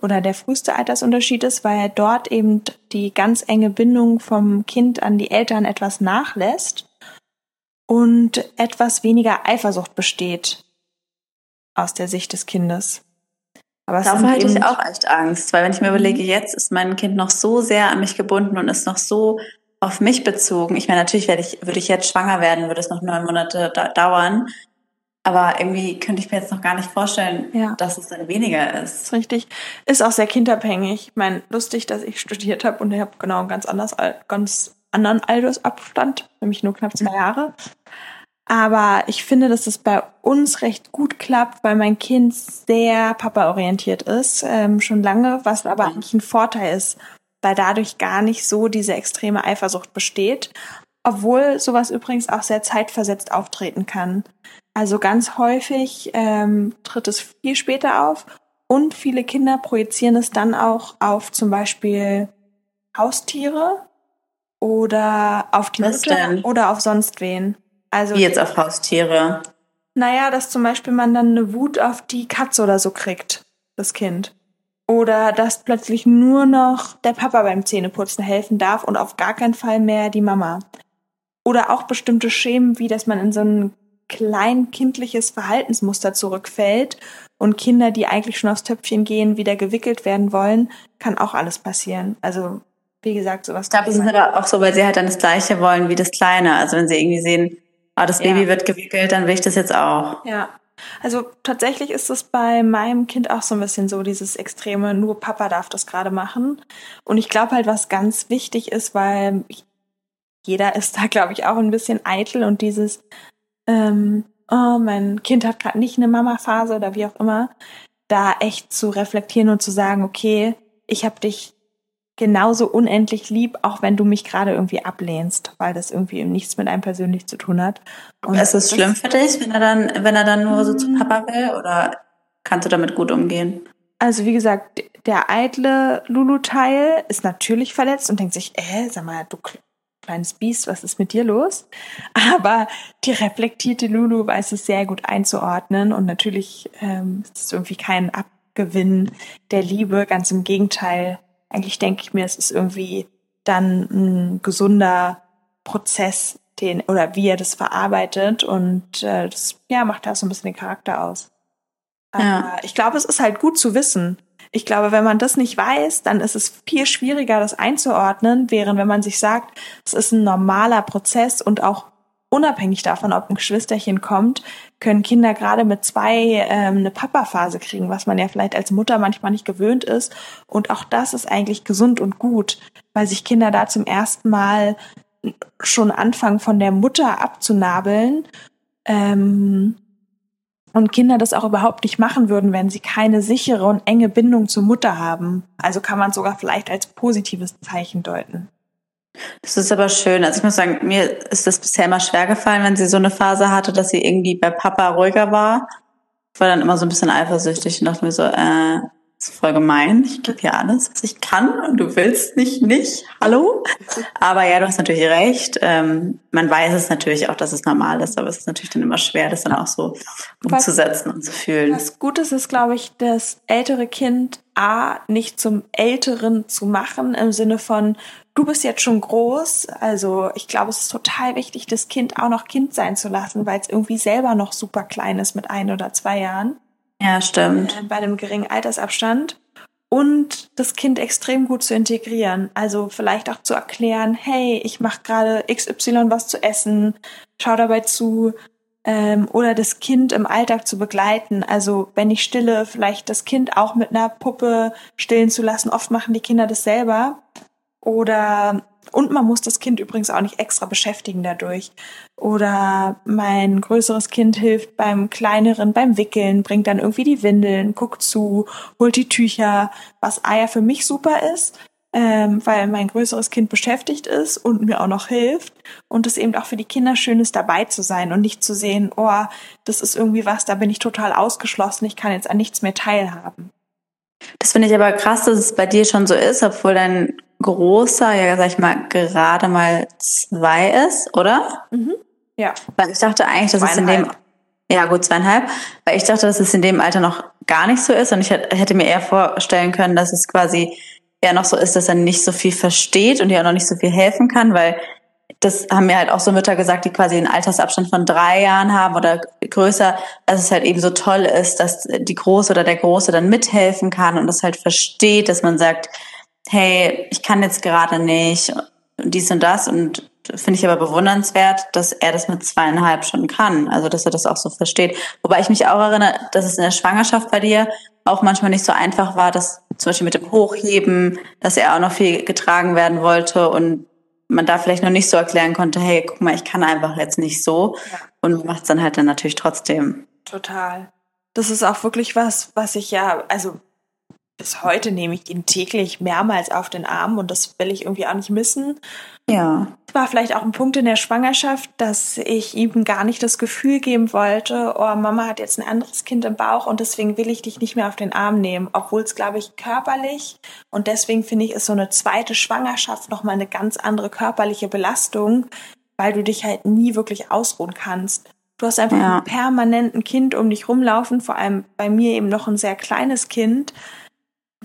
oder der früheste Altersunterschied ist, weil dort eben die ganz enge Bindung vom Kind an die Eltern etwas nachlässt und etwas weniger Eifersucht besteht aus der Sicht des Kindes. Aber Davor hätte ich auch echt Angst, weil wenn ich mir überlege, jetzt ist mein Kind noch so sehr an mich gebunden und ist noch so auf mich bezogen. Ich meine, natürlich werde ich, würde ich jetzt schwanger werden, würde es noch neun Monate da dauern. Aber irgendwie könnte ich mir jetzt noch gar nicht vorstellen, ja. dass es dann weniger ist. Richtig. Ist auch sehr kindabhängig. Ich meine, lustig, dass ich studiert habe und ich habe genau einen ganz anders, ganz anderen Altersabstand, nämlich nur knapp zwei Jahre. Aber ich finde, dass es bei uns recht gut klappt, weil mein Kind sehr papa-orientiert ist, ähm, schon lange, was aber eigentlich ein Vorteil ist, weil dadurch gar nicht so diese extreme Eifersucht besteht. Obwohl sowas übrigens auch sehr zeitversetzt auftreten kann. Also ganz häufig ähm, tritt es viel später auf und viele Kinder projizieren es dann auch auf zum Beispiel Haustiere oder auf die Was Mutter denn? oder auf sonst wen. Also Wie jetzt auf Haustiere. Naja, dass zum Beispiel man dann eine Wut auf die Katze oder so kriegt, das Kind. Oder dass plötzlich nur noch der Papa beim Zähneputzen helfen darf und auf gar keinen Fall mehr die Mama. Oder auch bestimmte Schemen, wie dass man in so ein kleinkindliches Verhaltensmuster zurückfällt und Kinder, die eigentlich schon aufs Töpfchen gehen, wieder gewickelt werden wollen, kann auch alles passieren. Also wie gesagt, sowas. Ich glaube, es ist aber auch so, weil sie halt dann das Gleiche wollen wie das Kleine. Also wenn sie irgendwie sehen, ah, das Baby ja. wird gewickelt, dann will ich das jetzt auch. Ja. Also tatsächlich ist es bei meinem Kind auch so ein bisschen so, dieses extreme, nur Papa darf das gerade machen. Und ich glaube halt, was ganz wichtig ist, weil jeder ist da, glaube ich, auch ein bisschen eitel und dieses, ähm, oh, mein Kind hat gerade nicht eine Mama-Phase oder wie auch immer, da echt zu reflektieren und zu sagen, okay, ich habe dich genauso unendlich lieb, auch wenn du mich gerade irgendwie ablehnst, weil das irgendwie nichts mit einem persönlich zu tun hat. Und ist es schlimm für dich, wenn er dann, wenn er dann nur so zu Papa will oder kannst du damit gut umgehen? Also wie gesagt, der eitle Lulu-Teil ist natürlich verletzt und denkt sich, äh, sag mal, du kleines Biest, was ist mit dir los? Aber die reflektierte Lulu weiß es sehr gut einzuordnen und natürlich ähm, ist es irgendwie kein Abgewinn der Liebe, ganz im Gegenteil. Eigentlich denke ich mir, es ist irgendwie dann ein gesunder Prozess, den oder wie er das verarbeitet und äh, das ja macht da so ein bisschen den Charakter aus. Ja. ich glaube, es ist halt gut zu wissen. Ich glaube, wenn man das nicht weiß, dann ist es viel schwieriger, das einzuordnen, während wenn man sich sagt, es ist ein normaler Prozess und auch unabhängig davon, ob ein Geschwisterchen kommt, können Kinder gerade mit zwei ähm, eine Papa-Phase kriegen, was man ja vielleicht als Mutter manchmal nicht gewöhnt ist. Und auch das ist eigentlich gesund und gut, weil sich Kinder da zum ersten Mal schon anfangen, von der Mutter abzunabeln. Ähm, und Kinder das auch überhaupt nicht machen würden, wenn sie keine sichere und enge Bindung zur Mutter haben. Also kann man sogar vielleicht als positives Zeichen deuten. Das ist aber schön. Also ich muss sagen, mir ist das bisher immer schwer gefallen, wenn sie so eine Phase hatte, dass sie irgendwie bei Papa ruhiger war. Ich war dann immer so ein bisschen eifersüchtig und dachte mir so, äh, das ist voll gemein. Ich gebe hier alles, was ich kann und du willst nicht, nicht. Hallo? Aber ja, du hast natürlich recht. Ähm, man weiß es natürlich auch, dass es normal ist, aber es ist natürlich dann immer schwer, das dann auch so umzusetzen was, und zu fühlen. Was Gutes ist, glaube ich, das ältere Kind A nicht zum Älteren zu machen, im Sinne von, du bist jetzt schon groß. Also ich glaube, es ist total wichtig, das Kind auch noch Kind sein zu lassen, weil es irgendwie selber noch super klein ist mit ein oder zwei Jahren. Ja, stimmt. Äh, bei einem geringen Altersabstand. Und das Kind extrem gut zu integrieren. Also vielleicht auch zu erklären, hey, ich mache gerade XY was zu essen, schau dabei zu. Ähm, oder das Kind im Alltag zu begleiten. Also wenn ich stille, vielleicht das Kind auch mit einer Puppe stillen zu lassen. Oft machen die Kinder das selber. Oder und man muss das Kind übrigens auch nicht extra beschäftigen dadurch. Oder mein größeres Kind hilft beim kleineren beim Wickeln, bringt dann irgendwie die Windeln, guckt zu, holt die Tücher, was Eier für mich super ist, ähm, weil mein größeres Kind beschäftigt ist und mir auch noch hilft. Und es eben auch für die Kinder schön ist, dabei zu sein und nicht zu sehen, oh, das ist irgendwie was, da bin ich total ausgeschlossen, ich kann jetzt an nichts mehr teilhaben. Das finde ich aber krass, dass es bei dir schon so ist, obwohl dein großer, ja, sag ich mal, gerade mal zwei ist, oder? Mhm. Ja. Weil ich dachte eigentlich, dass es in dem, ja gut, zweieinhalb, weil ich dachte, dass es in dem Alter noch gar nicht so ist und ich hätte mir eher vorstellen können, dass es quasi eher noch so ist, dass er nicht so viel versteht und dir auch noch nicht so viel helfen kann, weil das haben mir halt auch so Mütter gesagt, die quasi einen Altersabstand von drei Jahren haben oder größer, dass es halt eben so toll ist, dass die Große oder der Große dann mithelfen kann und das halt versteht, dass man sagt, hey, ich kann jetzt gerade nicht dies und das und finde ich aber bewundernswert, dass er das mit zweieinhalb schon kann, also dass er das auch so versteht. Wobei ich mich auch erinnere, dass es in der Schwangerschaft bei dir auch manchmal nicht so einfach war, dass zum Beispiel mit dem Hochheben, dass er auch noch viel getragen werden wollte und man da vielleicht noch nicht so erklären konnte, hey, guck mal, ich kann einfach jetzt nicht so ja. und macht es dann halt dann natürlich trotzdem. Total. Das ist auch wirklich was, was ich ja, also bis heute nehme ich ihn täglich mehrmals auf den Arm und das will ich irgendwie auch nicht missen. Ja. Es war vielleicht auch ein Punkt in der Schwangerschaft, dass ich ihm gar nicht das Gefühl geben wollte, oh, Mama hat jetzt ein anderes Kind im Bauch und deswegen will ich dich nicht mehr auf den Arm nehmen, obwohl es, glaube ich, körperlich und deswegen finde ich, ist so eine zweite Schwangerschaft nochmal eine ganz andere körperliche Belastung, weil du dich halt nie wirklich ausruhen kannst. Du hast einfach ja. permanent ein Kind um dich rumlaufen, vor allem bei mir eben noch ein sehr kleines Kind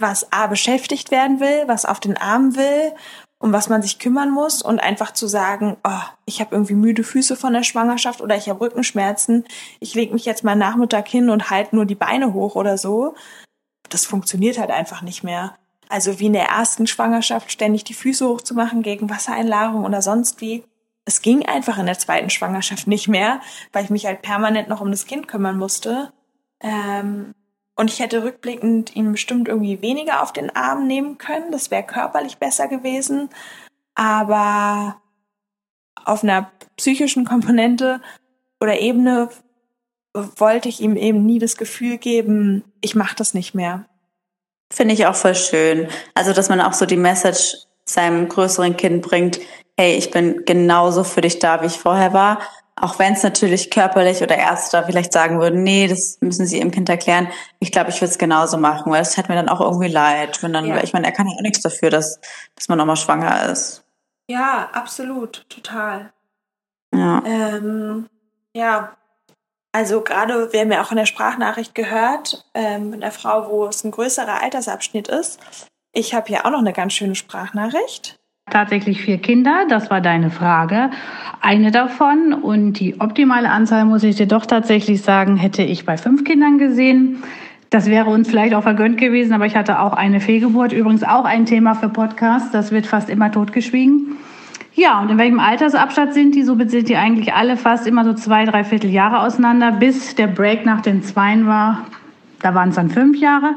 was A beschäftigt werden will, was auf den Arm will, um was man sich kümmern muss und einfach zu sagen, oh, ich habe irgendwie müde Füße von der Schwangerschaft oder ich habe Rückenschmerzen, ich lege mich jetzt mal Nachmittag hin und halte nur die Beine hoch oder so. Das funktioniert halt einfach nicht mehr. Also wie in der ersten Schwangerschaft ständig die Füße hochzumachen gegen Wassereinlagerung oder sonst wie. Es ging einfach in der zweiten Schwangerschaft nicht mehr, weil ich mich halt permanent noch um das Kind kümmern musste. Ähm, und ich hätte rückblickend ihn bestimmt irgendwie weniger auf den Arm nehmen können. Das wäre körperlich besser gewesen. Aber auf einer psychischen Komponente oder Ebene wollte ich ihm eben nie das Gefühl geben, ich mache das nicht mehr. Finde ich auch voll schön. Also, dass man auch so die Message seinem größeren Kind bringt, hey, ich bin genauso für dich da, wie ich vorher war. Auch wenn es natürlich körperlich oder Ärzte vielleicht sagen würden, nee, das müssen sie ihrem Kind erklären. Ich glaube, ich würde es genauso machen, weil es hat mir dann auch irgendwie leid. Wenn dann, ja. ich meine, er kann ja auch nichts dafür, dass, dass man nochmal schwanger ist. Ja, absolut, total. Ja. Ähm, ja, also gerade, wir haben ja auch in der Sprachnachricht gehört, ähm, mit einer Frau, wo es ein größerer Altersabschnitt ist. Ich habe hier auch noch eine ganz schöne Sprachnachricht. Tatsächlich vier Kinder, das war deine Frage. Eine davon und die optimale Anzahl, muss ich dir doch tatsächlich sagen, hätte ich bei fünf Kindern gesehen. Das wäre uns vielleicht auch vergönnt gewesen, aber ich hatte auch eine Fehlgeburt. Übrigens auch ein Thema für Podcasts. Das wird fast immer totgeschwiegen. Ja, und in welchem Altersabstand sind die? So sind die eigentlich alle fast immer so zwei, drei Vierteljahre auseinander, bis der Break nach den Zweien war. Da waren es dann fünf Jahre.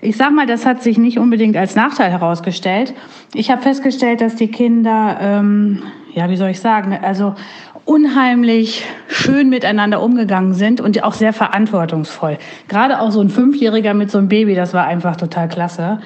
Ich sag mal, das hat sich nicht unbedingt als Nachteil herausgestellt. Ich habe festgestellt, dass die Kinder, ähm, ja, wie soll ich sagen, also unheimlich schön miteinander umgegangen sind und auch sehr verantwortungsvoll. Gerade auch so ein Fünfjähriger mit so einem Baby, das war einfach total klasse.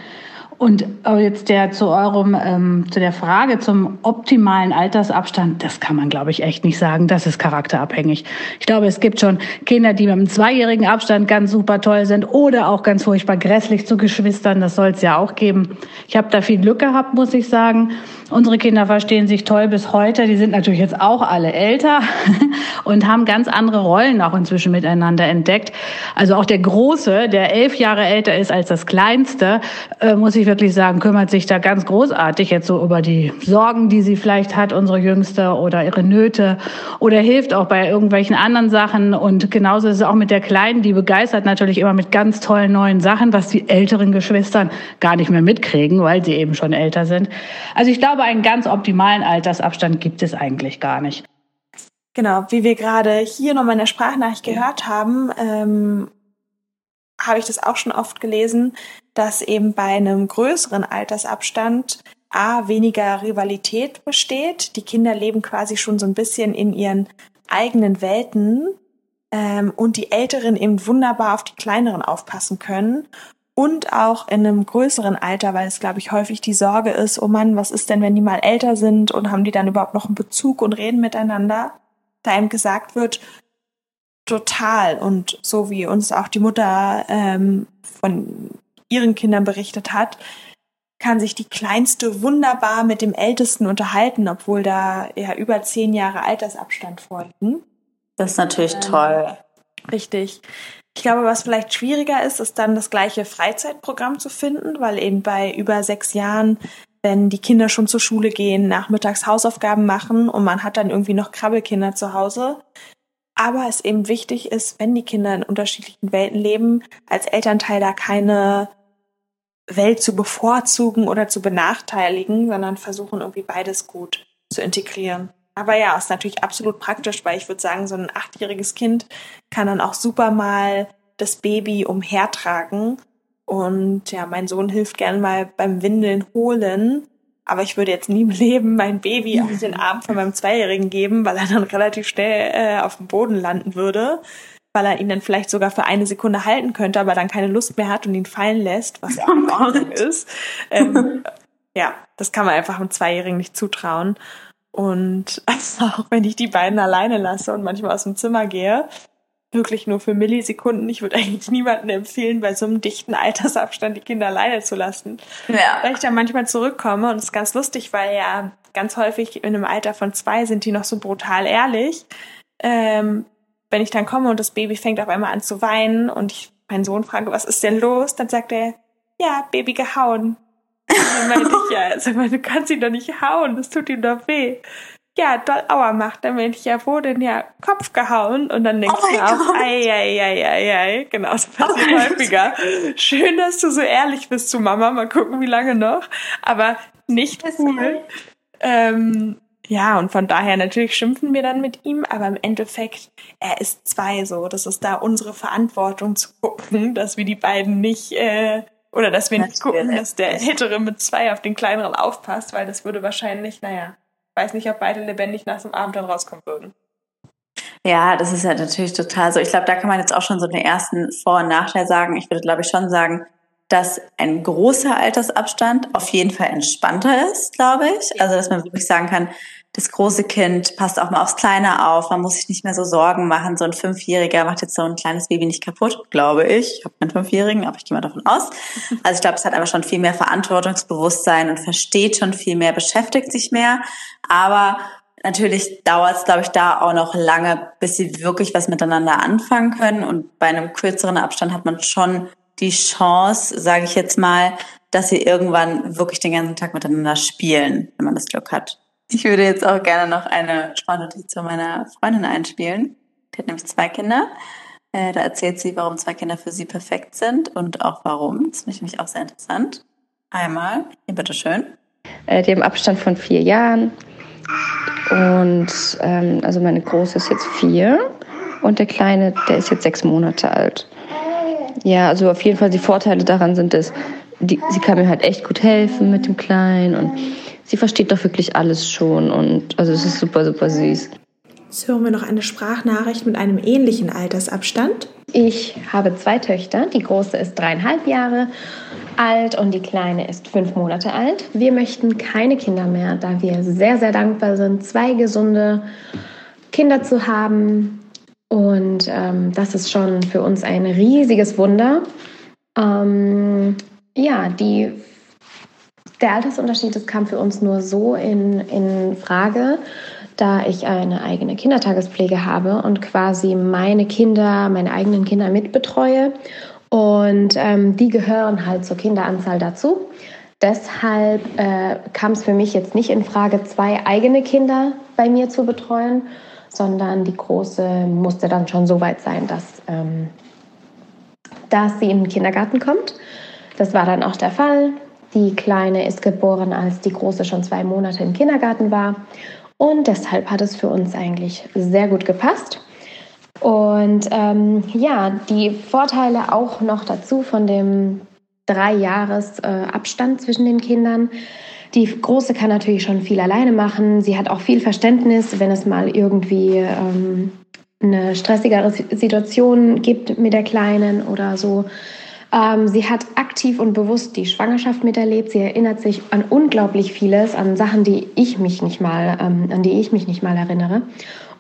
Und jetzt der zu eurem, ähm, zu der Frage zum optimalen Altersabstand, das kann man, glaube ich, echt nicht sagen. Das ist charakterabhängig. Ich glaube, es gibt schon Kinder, die mit einem zweijährigen Abstand ganz super toll sind oder auch ganz furchtbar grässlich zu Geschwistern. Das soll es ja auch geben. Ich habe da viel Glück gehabt, muss ich sagen. Unsere Kinder verstehen sich toll bis heute. Die sind natürlich jetzt auch alle älter und haben ganz andere Rollen auch inzwischen miteinander entdeckt. Also auch der Große, der elf Jahre älter ist als das Kleinste, äh, muss ich wirklich sagen, kümmert sich da ganz großartig jetzt so über die Sorgen, die sie vielleicht hat, unsere Jüngste, oder ihre Nöte oder hilft auch bei irgendwelchen anderen Sachen. Und genauso ist es auch mit der Kleinen, die begeistert natürlich immer mit ganz tollen neuen Sachen, was die älteren Geschwistern gar nicht mehr mitkriegen, weil sie eben schon älter sind. Also ich glaube, einen ganz optimalen Altersabstand gibt es eigentlich gar nicht. Genau, wie wir gerade hier nochmal in der Sprachnachricht gehört haben, ähm, habe ich das auch schon oft gelesen, dass eben bei einem größeren Altersabstand A, weniger Rivalität besteht. Die Kinder leben quasi schon so ein bisschen in ihren eigenen Welten ähm, und die Älteren eben wunderbar auf die Kleineren aufpassen können. Und auch in einem größeren Alter, weil es, glaube ich, häufig die Sorge ist, oh Mann, was ist denn, wenn die mal älter sind und haben die dann überhaupt noch einen Bezug und reden miteinander? Da ihm gesagt wird, total. Und so wie uns auch die Mutter ähm, von ihren Kindern berichtet hat, kann sich die Kleinste wunderbar mit dem Ältesten unterhalten, obwohl da ja über zehn Jahre Altersabstand vorliegen. Das ist natürlich ähm, toll. Richtig. Ich glaube, was vielleicht schwieriger ist, ist dann das gleiche Freizeitprogramm zu finden, weil eben bei über sechs Jahren, wenn die Kinder schon zur Schule gehen, nachmittags Hausaufgaben machen und man hat dann irgendwie noch Krabbelkinder zu Hause, aber es eben wichtig ist, wenn die Kinder in unterschiedlichen Welten leben, als Elternteil da keine Welt zu bevorzugen oder zu benachteiligen, sondern versuchen irgendwie beides gut zu integrieren. Aber ja, ist natürlich absolut praktisch, weil ich würde sagen, so ein achtjähriges Kind kann dann auch super mal das Baby umhertragen. Und ja, mein Sohn hilft gern mal beim Windeln holen. Aber ich würde jetzt nie im Leben mein Baby auf den Arm von meinem Zweijährigen geben, weil er dann relativ schnell äh, auf dem Boden landen würde, weil er ihn dann vielleicht sogar für eine Sekunde halten könnte, aber dann keine Lust mehr hat und ihn fallen lässt, was ja auch in Ordnung ist. Ähm, ja, das kann man einfach einem Zweijährigen nicht zutrauen. Und auch wenn ich die beiden alleine lasse und manchmal aus dem Zimmer gehe, wirklich nur für Millisekunden. Ich würde eigentlich niemandem empfehlen, bei so einem dichten Altersabstand die Kinder alleine zu lassen. Ja. Weil ich dann manchmal zurückkomme und es ist ganz lustig, weil ja ganz häufig in einem Alter von zwei sind die noch so brutal ehrlich. Ähm, wenn ich dann komme und das Baby fängt auf einmal an zu weinen und ich meinen Sohn frage, was ist denn los? Dann sagt er, ja, Baby gehauen. Und dann meinte ich, ja, sag mal, du kannst ihn doch nicht hauen, das tut ihm doch weh. Ja, doll Aua macht, dann bin ich ja, wo denn ja, Kopf gehauen. Und dann denkst oh du auch, ei, ei, ei, ei, ei, genau, das passiert oh häufiger. Schön, dass du so ehrlich bist zu Mama, mal gucken, wie lange noch, aber nicht cool. Ähm, ja, und von daher natürlich schimpfen wir dann mit ihm, aber im Endeffekt, er ist zwei so. Das ist da unsere Verantwortung zu gucken, dass wir die beiden nicht, äh, oder dass wir nicht gucken, dass der Ältere mit zwei auf den Kleineren aufpasst, weil das würde wahrscheinlich, naja, weiß nicht, ob beide lebendig nach dem Abend dann rauskommen würden. Ja, das ist ja natürlich total so. Ich glaube, da kann man jetzt auch schon so den ersten Vor- und Nachteil sagen. Ich würde, glaube ich, schon sagen, dass ein großer Altersabstand auf jeden Fall entspannter ist, glaube ich. Also, dass man wirklich sagen kann, das große Kind passt auch mal aufs Kleine auf, man muss sich nicht mehr so Sorgen machen. So ein Fünfjähriger macht jetzt so ein kleines Baby nicht kaputt, glaube ich. Ich habe einen Fünfjährigen, aber ich gehe mal davon aus. Also ich glaube, es hat aber schon viel mehr Verantwortungsbewusstsein und versteht schon viel mehr, beschäftigt sich mehr. Aber natürlich dauert es, glaube ich, da auch noch lange, bis sie wirklich was miteinander anfangen können. Und bei einem kürzeren Abstand hat man schon die Chance, sage ich jetzt mal, dass sie irgendwann wirklich den ganzen Tag miteinander spielen, wenn man das Glück hat. Ich würde jetzt auch gerne noch eine Sprachnotiz zu meiner Freundin einspielen. Die hat nämlich zwei Kinder. Äh, da erzählt sie, warum zwei Kinder für sie perfekt sind und auch warum. Das finde ich nämlich auch sehr interessant. Einmal, hier bitteschön. Äh, die haben Abstand von vier Jahren. Und ähm, also meine Große ist jetzt vier und der Kleine, der ist jetzt sechs Monate alt. Ja, also auf jeden Fall die Vorteile daran sind es, die, sie kann mir halt echt gut helfen mit dem Kleinen und sie versteht doch wirklich alles schon und also es ist super, super süß. Jetzt hören wir noch eine Sprachnachricht mit einem ähnlichen Altersabstand. Ich habe zwei Töchter. Die große ist dreieinhalb Jahre alt und die kleine ist fünf Monate alt. Wir möchten keine Kinder mehr, da wir sehr, sehr dankbar sind, zwei gesunde Kinder zu haben. Und ähm, das ist schon für uns ein riesiges Wunder. Ähm, ja, die der Altersunterschied, das kam für uns nur so in, in Frage, da ich eine eigene Kindertagespflege habe und quasi meine Kinder, meine eigenen Kinder mitbetreue. Und ähm, die gehören halt zur Kinderanzahl dazu. Deshalb äh, kam es für mich jetzt nicht in Frage, zwei eigene Kinder bei mir zu betreuen, sondern die große musste dann schon so weit sein, dass, ähm, dass sie in den Kindergarten kommt. Das war dann auch der Fall. Die Kleine ist geboren, als die Große schon zwei Monate im Kindergarten war. Und deshalb hat es für uns eigentlich sehr gut gepasst. Und ähm, ja, die Vorteile auch noch dazu von dem drei Jahres äh, zwischen den Kindern. Die Große kann natürlich schon viel alleine machen. Sie hat auch viel Verständnis, wenn es mal irgendwie ähm, eine stressigere Situation gibt mit der Kleinen oder so. Ähm, sie hat aktiv und bewusst die Schwangerschaft miterlebt. Sie erinnert sich an unglaublich vieles, an Sachen, die ich mich nicht mal, ähm, an die ich mich nicht mal erinnere.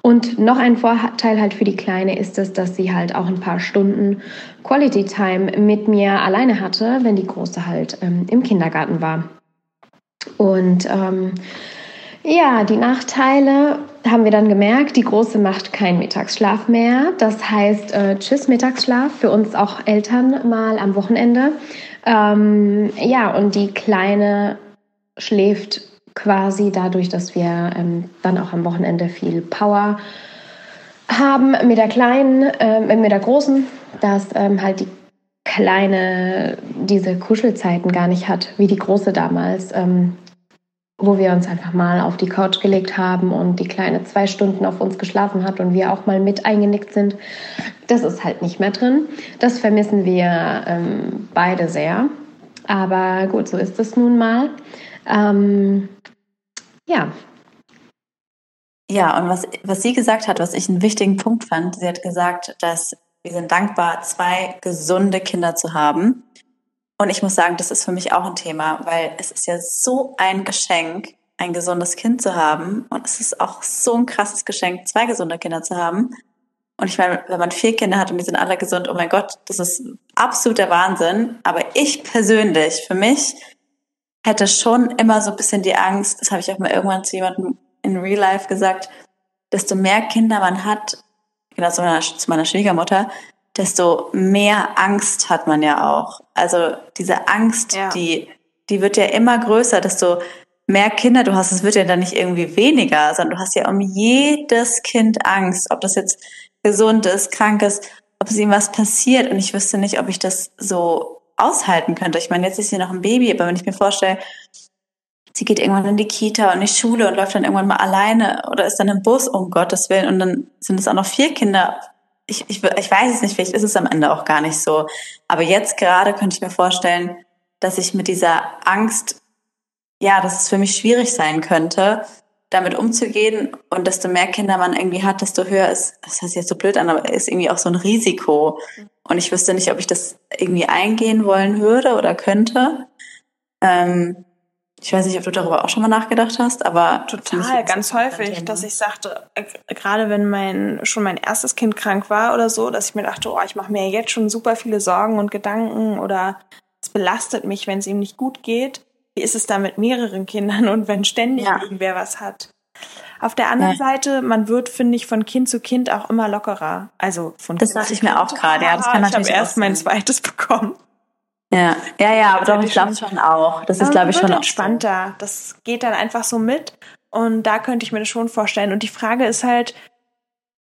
Und noch ein Vorteil halt für die Kleine ist es, dass sie halt auch ein paar Stunden Quality Time mit mir alleine hatte, wenn die Große halt ähm, im Kindergarten war. Und ähm, ja, die Nachteile haben wir dann gemerkt, die Große macht keinen Mittagsschlaf mehr. Das heißt, äh, tschüss Mittagsschlaf, für uns auch Eltern mal am Wochenende. Ähm, ja, und die Kleine schläft quasi dadurch, dass wir ähm, dann auch am Wochenende viel Power haben mit der Kleinen, äh, mit der Großen, dass ähm, halt die Kleine diese Kuschelzeiten gar nicht hat, wie die Große damals. Ähm, wo wir uns einfach mal auf die Couch gelegt haben und die Kleine zwei Stunden auf uns geschlafen hat und wir auch mal mit eingenickt sind. Das ist halt nicht mehr drin. Das vermissen wir ähm, beide sehr. Aber gut, so ist es nun mal. Ähm, ja. Ja, und was, was sie gesagt hat, was ich einen wichtigen Punkt fand, sie hat gesagt, dass wir sind dankbar, zwei gesunde Kinder zu haben. Und ich muss sagen, das ist für mich auch ein Thema, weil es ist ja so ein Geschenk, ein gesundes Kind zu haben. Und es ist auch so ein krasses Geschenk, zwei gesunde Kinder zu haben. Und ich meine, wenn man vier Kinder hat und die sind alle gesund, oh mein Gott, das ist absoluter Wahnsinn. Aber ich persönlich, für mich, hätte schon immer so ein bisschen die Angst, das habe ich auch mal irgendwann zu jemandem in Real Life gesagt, desto mehr Kinder man hat, genau zu meiner, zu meiner Schwiegermutter, desto mehr Angst hat man ja auch. Also diese Angst, ja. die, die wird ja immer größer, desto mehr Kinder du hast, es wird ja dann nicht irgendwie weniger, sondern du hast ja um jedes Kind Angst, ob das jetzt gesund ist, krank ist, ob es ihm was passiert. Und ich wüsste nicht, ob ich das so aushalten könnte. Ich meine, jetzt ist sie noch ein Baby, aber wenn ich mir vorstelle, sie geht irgendwann in die Kita und die Schule und läuft dann irgendwann mal alleine oder ist dann im Bus, um Gottes Willen, und dann sind es auch noch vier Kinder ich, ich, ich weiß es nicht, vielleicht ist es am Ende auch gar nicht so. Aber jetzt gerade könnte ich mir vorstellen, dass ich mit dieser Angst, ja, dass es für mich schwierig sein könnte, damit umzugehen. Und desto mehr Kinder man irgendwie hat, desto höher ist, das heißt jetzt so blöd an, aber ist irgendwie auch so ein Risiko. Und ich wüsste nicht, ob ich das irgendwie eingehen wollen würde oder könnte. Ähm, Ich weiß nicht, ob du darüber auch schon mal nachgedacht hast, aber total, ganz häufig, dass ich sagte, äh, gerade wenn mein schon mein erstes Kind krank war oder so, dass ich mir dachte, oh, ich mache mir jetzt schon super viele Sorgen und Gedanken oder es belastet mich, wenn es ihm nicht gut geht. Wie ist es da mit mehreren Kindern und wenn ständig ja. irgendwer was hat? Auf der anderen ja. Seite, man wird, finde ich, von Kind zu Kind auch immer lockerer. Also von Das dachte ich mir auch gerade. Ja, das kann ich habe erst mein zweites bekommen. Ja, ja, ja, aber doch, ich glaube schon auch. Das ist, glaube ich, schon entspannter. So. Das geht dann einfach so mit. Und da könnte ich mir das schon vorstellen. Und die Frage ist halt,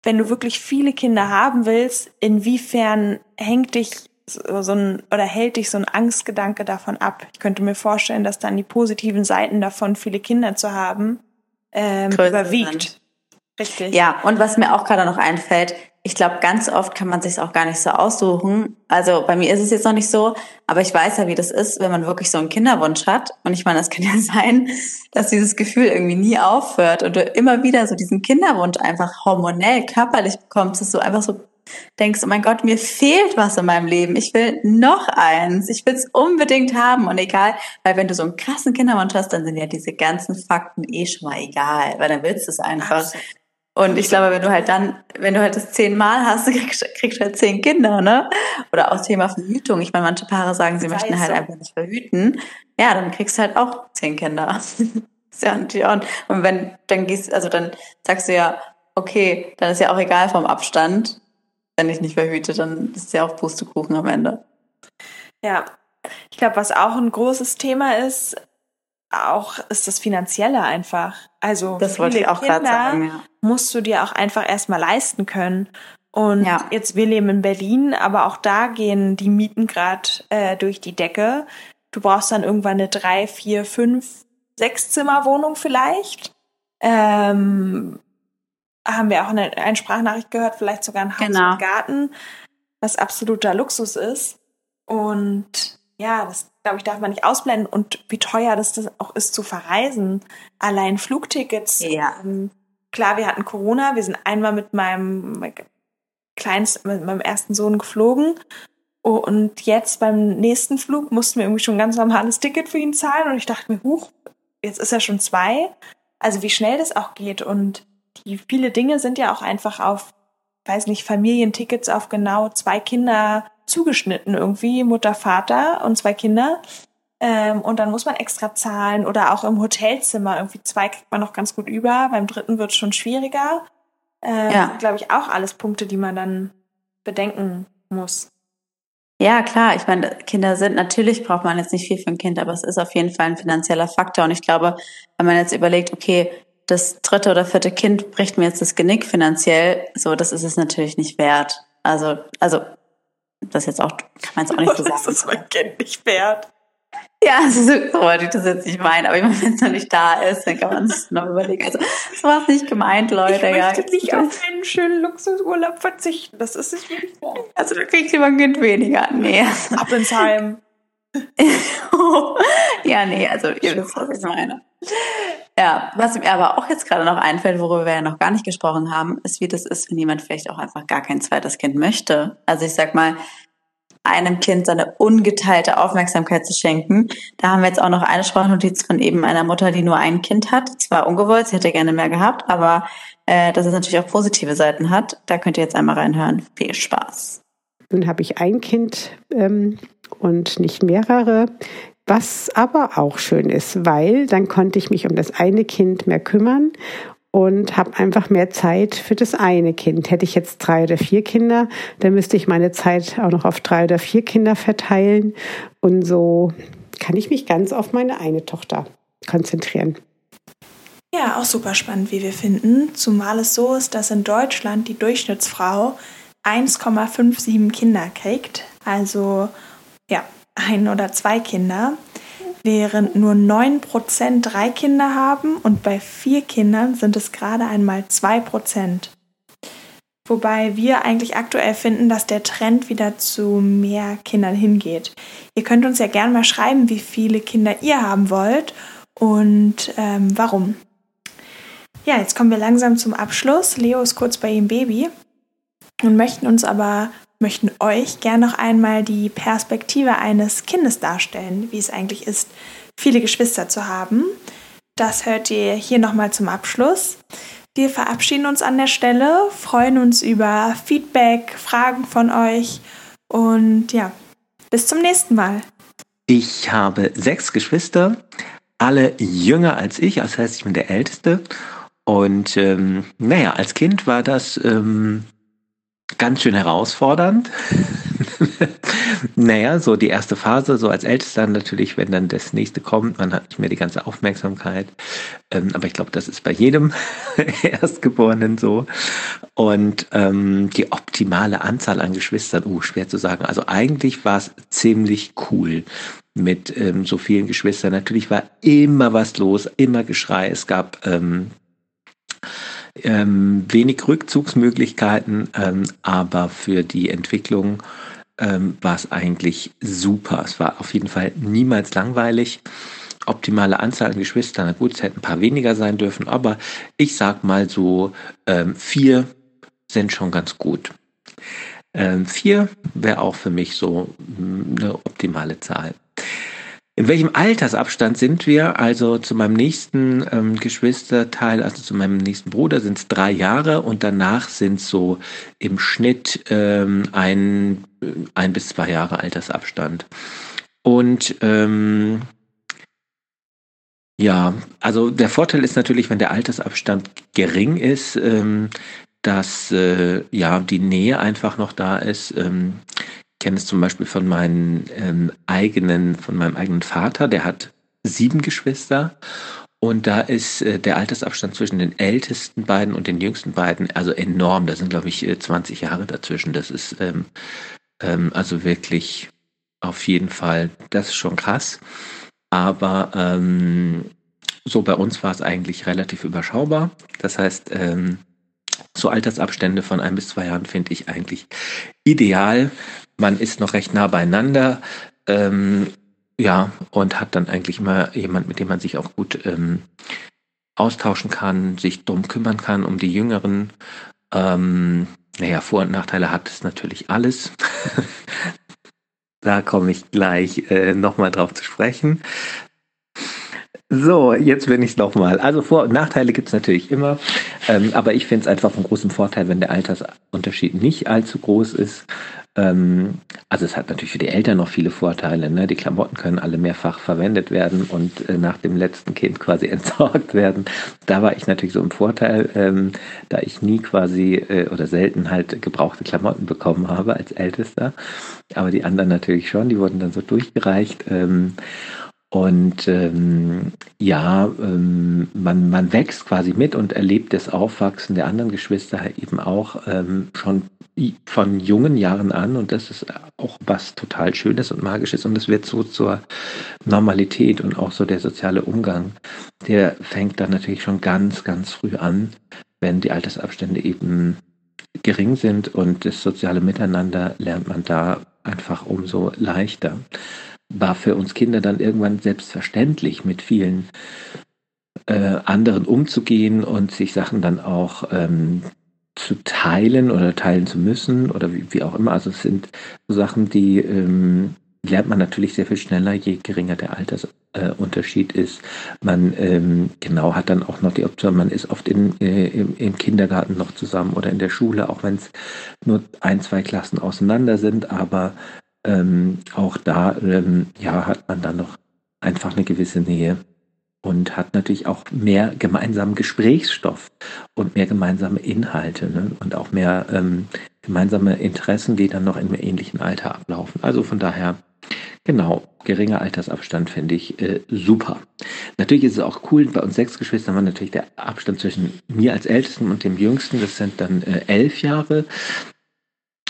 wenn du wirklich viele Kinder haben willst, inwiefern hängt dich so ein oder hält dich so ein Angstgedanke davon ab? Ich könnte mir vorstellen, dass dann die positiven Seiten davon, viele Kinder zu haben, ähm, überwiegt. Sind. Richtig. Ja, und was mir auch gerade noch einfällt, ich glaube, ganz oft kann man sich auch gar nicht so aussuchen. Also bei mir ist es jetzt noch nicht so, aber ich weiß ja, wie das ist, wenn man wirklich so einen Kinderwunsch hat. Und ich meine, das kann ja sein, dass dieses Gefühl irgendwie nie aufhört und du immer wieder so diesen Kinderwunsch einfach hormonell, körperlich bekommst, dass du einfach so denkst, oh mein Gott, mir fehlt was in meinem Leben. Ich will noch eins. Ich will es unbedingt haben. Und egal, weil wenn du so einen krassen Kinderwunsch hast, dann sind ja diese ganzen Fakten eh schon mal egal, weil dann willst du es einfach. Absolut. Und ich glaube, wenn du halt dann, wenn du halt das zehnmal hast, kriegst, kriegst du halt zehn Kinder, ne? Oder auch Thema Verhütung. Ich meine, manche Paare sagen, sie möchten halt so. einfach nicht verhüten. Ja, dann kriegst du halt auch zehn Kinder. ja, und, und wenn, dann gehst, also dann sagst du ja, okay, dann ist ja auch egal vom Abstand. Wenn ich nicht verhüte, dann ist es ja auch Pustekuchen am Ende. Ja. Ich glaube, was auch ein großes Thema ist, auch ist das Finanzielle einfach. Also das wollte ich auch gerade sagen. Ja. Musst du dir auch einfach erstmal leisten können. Und ja. jetzt, wir leben in Berlin, aber auch da gehen die Mieten gerade äh, durch die Decke. Du brauchst dann irgendwann eine drei, vier, fünf, sechs Zimmer Wohnung vielleicht. Ähm, haben wir auch eine, eine Sprachnachricht gehört, vielleicht sogar ein Haus genau. und Garten, was absoluter Luxus ist. Und ja, das glaube ich, darf man nicht ausblenden. Und wie teuer das, das auch ist zu verreisen. Allein Flugtickets. Ja. Ähm, klar, wir hatten Corona. Wir sind einmal mit meinem kleinsten, mit meinem ersten Sohn geflogen. Und jetzt beim nächsten Flug mussten wir irgendwie schon ein ganz normales Ticket für ihn zahlen. Und ich dachte mir, huch, jetzt ist er schon zwei. Also wie schnell das auch geht. Und die viele Dinge sind ja auch einfach auf, weiß nicht, Familientickets auf genau zwei Kinder zugeschnitten irgendwie, Mutter, Vater und zwei Kinder. Ähm, und dann muss man extra zahlen oder auch im Hotelzimmer. Irgendwie zwei kriegt man noch ganz gut über, beim dritten wird es schon schwieriger. Ähm, ja. Glaube ich auch alles Punkte, die man dann bedenken muss. Ja, klar. Ich meine, Kinder sind, natürlich braucht man jetzt nicht viel für ein Kind, aber es ist auf jeden Fall ein finanzieller Faktor. Und ich glaube, wenn man jetzt überlegt, okay, das dritte oder vierte Kind bricht mir jetzt das Genick finanziell, so, das ist es natürlich nicht wert. Also, also das jetzt auch, kann man jetzt auch nicht so sagen. Das ist mein Kind nicht wert. Ja, so, so wollte ich das jetzt nicht meinen, aber wenn es noch nicht da ist, dann kann man es noch überlegen. Also, so war es nicht gemeint, Leute. Ich möchte ja, nicht auf einen schönen Luxusurlaub verzichten. Das ist nicht wirklich wahr. Also, da kriegt lieber ein Kind weniger. Nee. Ab ins Heim. ja, nee, also, ihr wisst, was ich meine. Ja, was mir aber auch jetzt gerade noch einfällt, worüber wir ja noch gar nicht gesprochen haben, ist, wie das ist, wenn jemand vielleicht auch einfach gar kein zweites Kind möchte. Also ich sag mal, einem Kind seine ungeteilte Aufmerksamkeit zu schenken. Da haben wir jetzt auch noch eine Sprachnotiz von eben einer Mutter, die nur ein Kind hat. Zwar ungewollt, sie hätte gerne mehr gehabt, aber äh, dass es natürlich auch positive Seiten hat. Da könnt ihr jetzt einmal reinhören. Viel Spaß. Nun habe ich ein Kind ähm, und nicht mehrere. Was aber auch schön ist, weil dann konnte ich mich um das eine Kind mehr kümmern und habe einfach mehr Zeit für das eine Kind. Hätte ich jetzt drei oder vier Kinder, dann müsste ich meine Zeit auch noch auf drei oder vier Kinder verteilen. Und so kann ich mich ganz auf meine eine Tochter konzentrieren. Ja, auch super spannend, wie wir finden. Zumal es so ist, dass in Deutschland die Durchschnittsfrau 1,57 Kinder kriegt. Also ja, ein oder zwei Kinder, während nur 9% drei Kinder haben und bei vier Kindern sind es gerade einmal 2%. Wobei wir eigentlich aktuell finden, dass der Trend wieder zu mehr Kindern hingeht. Ihr könnt uns ja gerne mal schreiben, wie viele Kinder ihr haben wollt und ähm, warum. Ja, jetzt kommen wir langsam zum Abschluss. Leo ist kurz bei ihrem Baby und möchten uns aber möchten euch gerne noch einmal die Perspektive eines Kindes darstellen, wie es eigentlich ist, viele Geschwister zu haben. Das hört ihr hier nochmal zum Abschluss. Wir verabschieden uns an der Stelle, freuen uns über Feedback, Fragen von euch und ja, bis zum nächsten Mal. Ich habe sechs Geschwister, alle jünger als ich, das heißt, ich bin der Älteste. Und ähm, naja, als Kind war das ähm, ganz schön herausfordernd. naja, so die erste Phase, so als Ältester natürlich, wenn dann das nächste kommt, man hat nicht mehr die ganze Aufmerksamkeit. Ähm, aber ich glaube, das ist bei jedem Erstgeborenen so. Und ähm, die optimale Anzahl an Geschwistern, uh, schwer zu sagen. Also eigentlich war es ziemlich cool mit ähm, so vielen Geschwistern. Natürlich war immer was los, immer Geschrei. Es gab ähm, ähm, wenig Rückzugsmöglichkeiten, ähm, aber für die Entwicklung ähm, war es eigentlich super. Es war auf jeden Fall niemals langweilig. Optimale Anzahl an Geschwistern, na gut, es hätten ein paar weniger sein dürfen, aber ich sag mal so, ähm, vier sind schon ganz gut. Ähm, vier wäre auch für mich so hm, eine optimale Zahl. In welchem Altersabstand sind wir? Also zu meinem nächsten ähm, Geschwisterteil, also zu meinem nächsten Bruder sind es drei Jahre und danach sind so im Schnitt ähm, ein, ein bis zwei Jahre Altersabstand. Und ähm, ja, also der Vorteil ist natürlich, wenn der Altersabstand gering ist, ähm, dass äh, ja die Nähe einfach noch da ist. Ähm, kenne es zum Beispiel von meinen ähm, eigenen, von meinem eigenen Vater, der hat sieben Geschwister und da ist äh, der Altersabstand zwischen den ältesten beiden und den jüngsten beiden also enorm. Da sind, glaube ich, 20 äh, Jahre dazwischen. Das ist ähm, ähm, also wirklich auf jeden Fall, das ist schon krass. Aber ähm, so bei uns war es eigentlich relativ überschaubar. Das heißt, ähm, so Altersabstände von ein bis zwei Jahren finde ich eigentlich ideal, man ist noch recht nah beieinander. Ähm, ja, und hat dann eigentlich immer jemand, mit dem man sich auch gut ähm, austauschen kann, sich drum kümmern kann, um die Jüngeren. Ähm, naja, Vor- und Nachteile hat es natürlich alles. da komme ich gleich äh, nochmal drauf zu sprechen. So, jetzt bin ich es nochmal. Also Vor- und Nachteile gibt es natürlich immer, ähm, aber ich finde es einfach von großem Vorteil, wenn der Altersunterschied nicht allzu groß ist. Ähm, also es hat natürlich für die Eltern noch viele Vorteile. Ne? Die Klamotten können alle mehrfach verwendet werden und äh, nach dem letzten Kind quasi entsorgt werden. Da war ich natürlich so im Vorteil, ähm, da ich nie quasi äh, oder selten halt gebrauchte Klamotten bekommen habe als Ältester. Aber die anderen natürlich schon, die wurden dann so durchgereicht. Ähm, und ähm, ja, ähm, man, man wächst quasi mit und erlebt das Aufwachsen der anderen Geschwister eben auch ähm, schon von jungen Jahren an. Und das ist auch was total Schönes und Magisches. Und es wird so zur Normalität und auch so der soziale Umgang, der fängt dann natürlich schon ganz, ganz früh an, wenn die Altersabstände eben gering sind und das soziale Miteinander lernt man da einfach umso leichter war für uns Kinder dann irgendwann selbstverständlich, mit vielen äh, anderen umzugehen und sich Sachen dann auch ähm, zu teilen oder teilen zu müssen oder wie, wie, auch immer. Also es sind so Sachen, die ähm, lernt man natürlich sehr viel schneller, je geringer der Altersunterschied äh, ist. Man ähm, genau hat dann auch noch die Option, man ist oft in, äh, im, Kindergarten noch zusammen oder in der Schule, auch wenn es nur ein, zwei Klassen auseinander sind, aber ähm, auch da ähm, ja, hat man dann noch einfach eine gewisse Nähe und hat natürlich auch mehr gemeinsamen Gesprächsstoff und mehr gemeinsame Inhalte ne? und auch mehr ähm, gemeinsame Interessen, die dann noch in einem ähnlichen Alter ablaufen. Also von daher, genau, geringer Altersabstand finde ich äh, super. Natürlich ist es auch cool, bei uns sechs Geschwistern war natürlich der Abstand zwischen mir als Ältesten und dem Jüngsten, das sind dann äh, elf Jahre.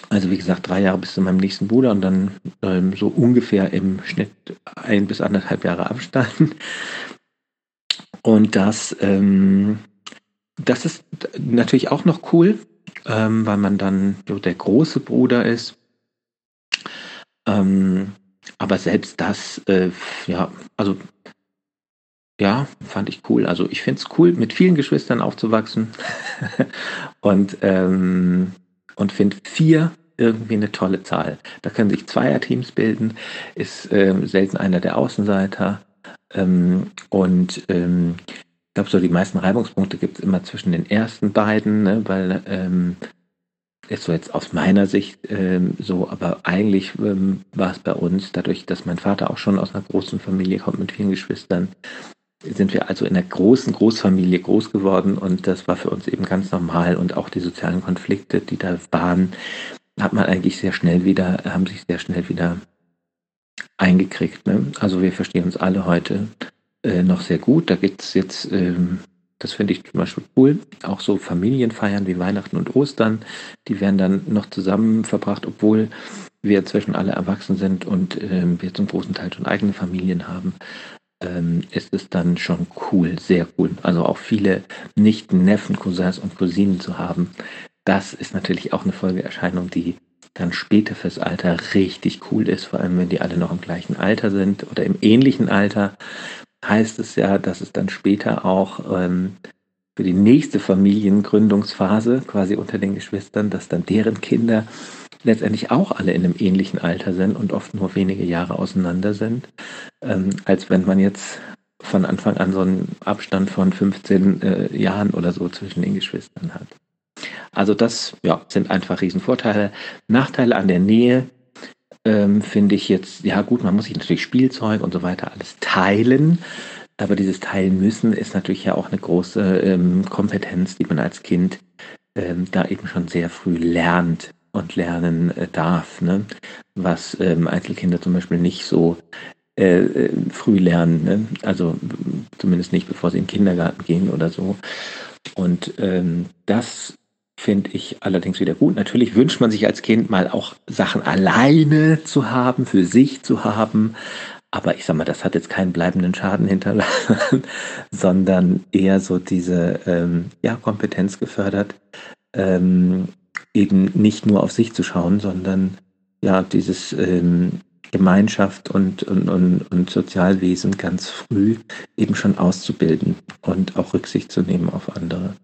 Also wie gesagt, drei Jahre bis zu meinem nächsten Bruder und dann ähm, so ungefähr im Schnitt ein bis anderthalb Jahre Abstand. Und das, ähm, das ist natürlich auch noch cool, ähm, weil man dann so der große Bruder ist. Ähm, aber selbst das, äh, ja, also ja, fand ich cool. Also ich finde es cool, mit vielen Geschwistern aufzuwachsen. und ähm, und finde vier irgendwie eine tolle Zahl. Da können sich Zweierteams bilden, ist ähm, selten einer der Außenseiter. Ähm, und ähm, ich glaube, so die meisten Reibungspunkte gibt es immer zwischen den ersten beiden, ne, weil ähm, ist so jetzt aus meiner Sicht ähm, so, aber eigentlich ähm, war es bei uns, dadurch, dass mein Vater auch schon aus einer großen Familie kommt mit vielen Geschwistern, sind wir also in einer großen Großfamilie groß geworden und das war für uns eben ganz normal und auch die sozialen Konflikte, die da waren, hat man eigentlich sehr schnell wieder, haben sich sehr schnell wieder eingekriegt. Ne? Also wir verstehen uns alle heute äh, noch sehr gut. Da gibt es jetzt, ähm, das finde ich zum Beispiel cool, auch so Familienfeiern wie Weihnachten und Ostern, die werden dann noch zusammen verbracht, obwohl wir inzwischen alle erwachsen sind und ähm, wir zum großen Teil schon eigene Familien haben ähm, ist es dann schon cool, sehr cool. Also auch viele Nichten, Neffen, Cousins und Cousinen zu haben. Das ist natürlich auch eine Folgeerscheinung, die dann später fürs Alter richtig cool ist, vor allem wenn die alle noch im gleichen Alter sind oder im ähnlichen Alter, heißt es ja, dass es dann später auch ähm, für die nächste Familiengründungsphase quasi unter den Geschwistern, dass dann deren Kinder letztendlich auch alle in einem ähnlichen Alter sind und oft nur wenige Jahre auseinander sind, ähm, als wenn man jetzt von Anfang an so einen Abstand von 15 äh, Jahren oder so zwischen den Geschwistern hat. Also das ja, sind einfach Riesenvorteile. Nachteile an der Nähe ähm, finde ich jetzt, ja gut, man muss sich natürlich Spielzeug und so weiter alles teilen. Aber dieses Teilen müssen ist natürlich ja auch eine große ähm, Kompetenz, die man als Kind ähm, da eben schon sehr früh lernt und lernen äh, darf, ne? was ähm, Einzelkinder zum Beispiel nicht so äh, äh, früh lernen, ne? also zumindest nicht bevor sie in den Kindergarten gehen oder so. Und ähm, das finde ich allerdings wieder gut. Natürlich wünscht man sich als Kind mal auch Sachen alleine zu haben, für sich zu haben. Aber ich sag mal, das hat jetzt keinen bleibenden Schaden hinterlassen, sondern eher so diese ähm, ja, Kompetenz gefördert, ähm, eben nicht nur auf sich zu schauen, sondern ja, dieses ähm, Gemeinschaft und, und, und, und Sozialwesen ganz früh eben schon auszubilden und auch Rücksicht zu nehmen auf andere.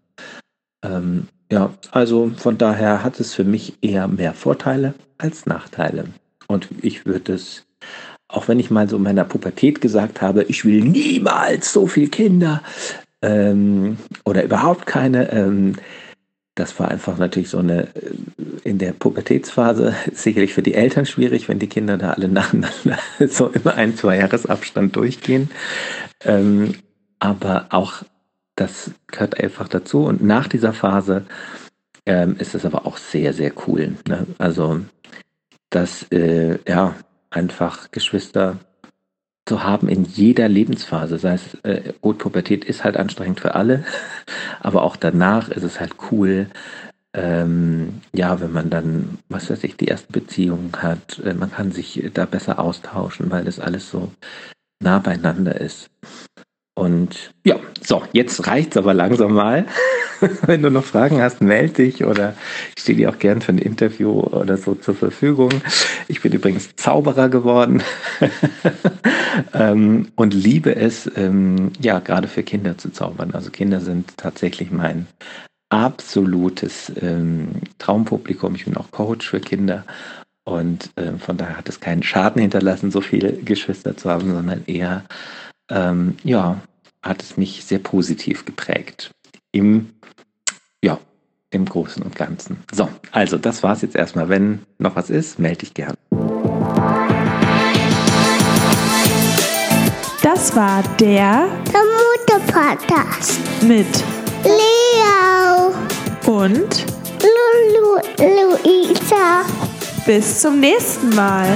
Ähm, ja, also von daher hat es für mich eher mehr Vorteile als Nachteile. Und ich würde es, auch wenn ich mal so in meiner Pubertät gesagt habe, ich will niemals so viele Kinder ähm, oder überhaupt keine, ähm, das war einfach natürlich so eine, äh, in der Pubertätsphase sicherlich für die Eltern schwierig, wenn die Kinder da alle nacheinander so immer ein, zwei Jahresabstand durchgehen. Ähm, aber auch das gehört einfach dazu. Und nach dieser Phase ähm, ist es aber auch sehr, sehr cool. Ne? Also, dass äh, ja einfach Geschwister zu haben in jeder Lebensphase. Sei es, äh, gut, Pubertät ist halt anstrengend für alle, aber auch danach ist es halt cool, ähm, ja, wenn man dann, was weiß ich, die ersten Beziehungen hat, äh, man kann sich da besser austauschen, weil das alles so nah beieinander ist. Und ja, so, jetzt reicht's aber langsam mal. Wenn du noch Fragen hast, melde dich oder ich stehe dir auch gern für ein Interview oder so zur Verfügung. Ich bin übrigens Zauberer geworden ähm, und liebe es, ähm, ja, gerade für Kinder zu zaubern. Also Kinder sind tatsächlich mein absolutes ähm, Traumpublikum. Ich bin auch Coach für Kinder und äh, von daher hat es keinen Schaden hinterlassen, so viele Geschwister zu haben, sondern eher ähm, ja, hat es mich sehr positiv geprägt. Im, ja, im Großen und Ganzen. So, also das war es jetzt erstmal. Wenn noch was ist, melde dich gern. Das war der, der Mutter-Podcast mit Leo und Lulu Luisa. Bis zum nächsten Mal.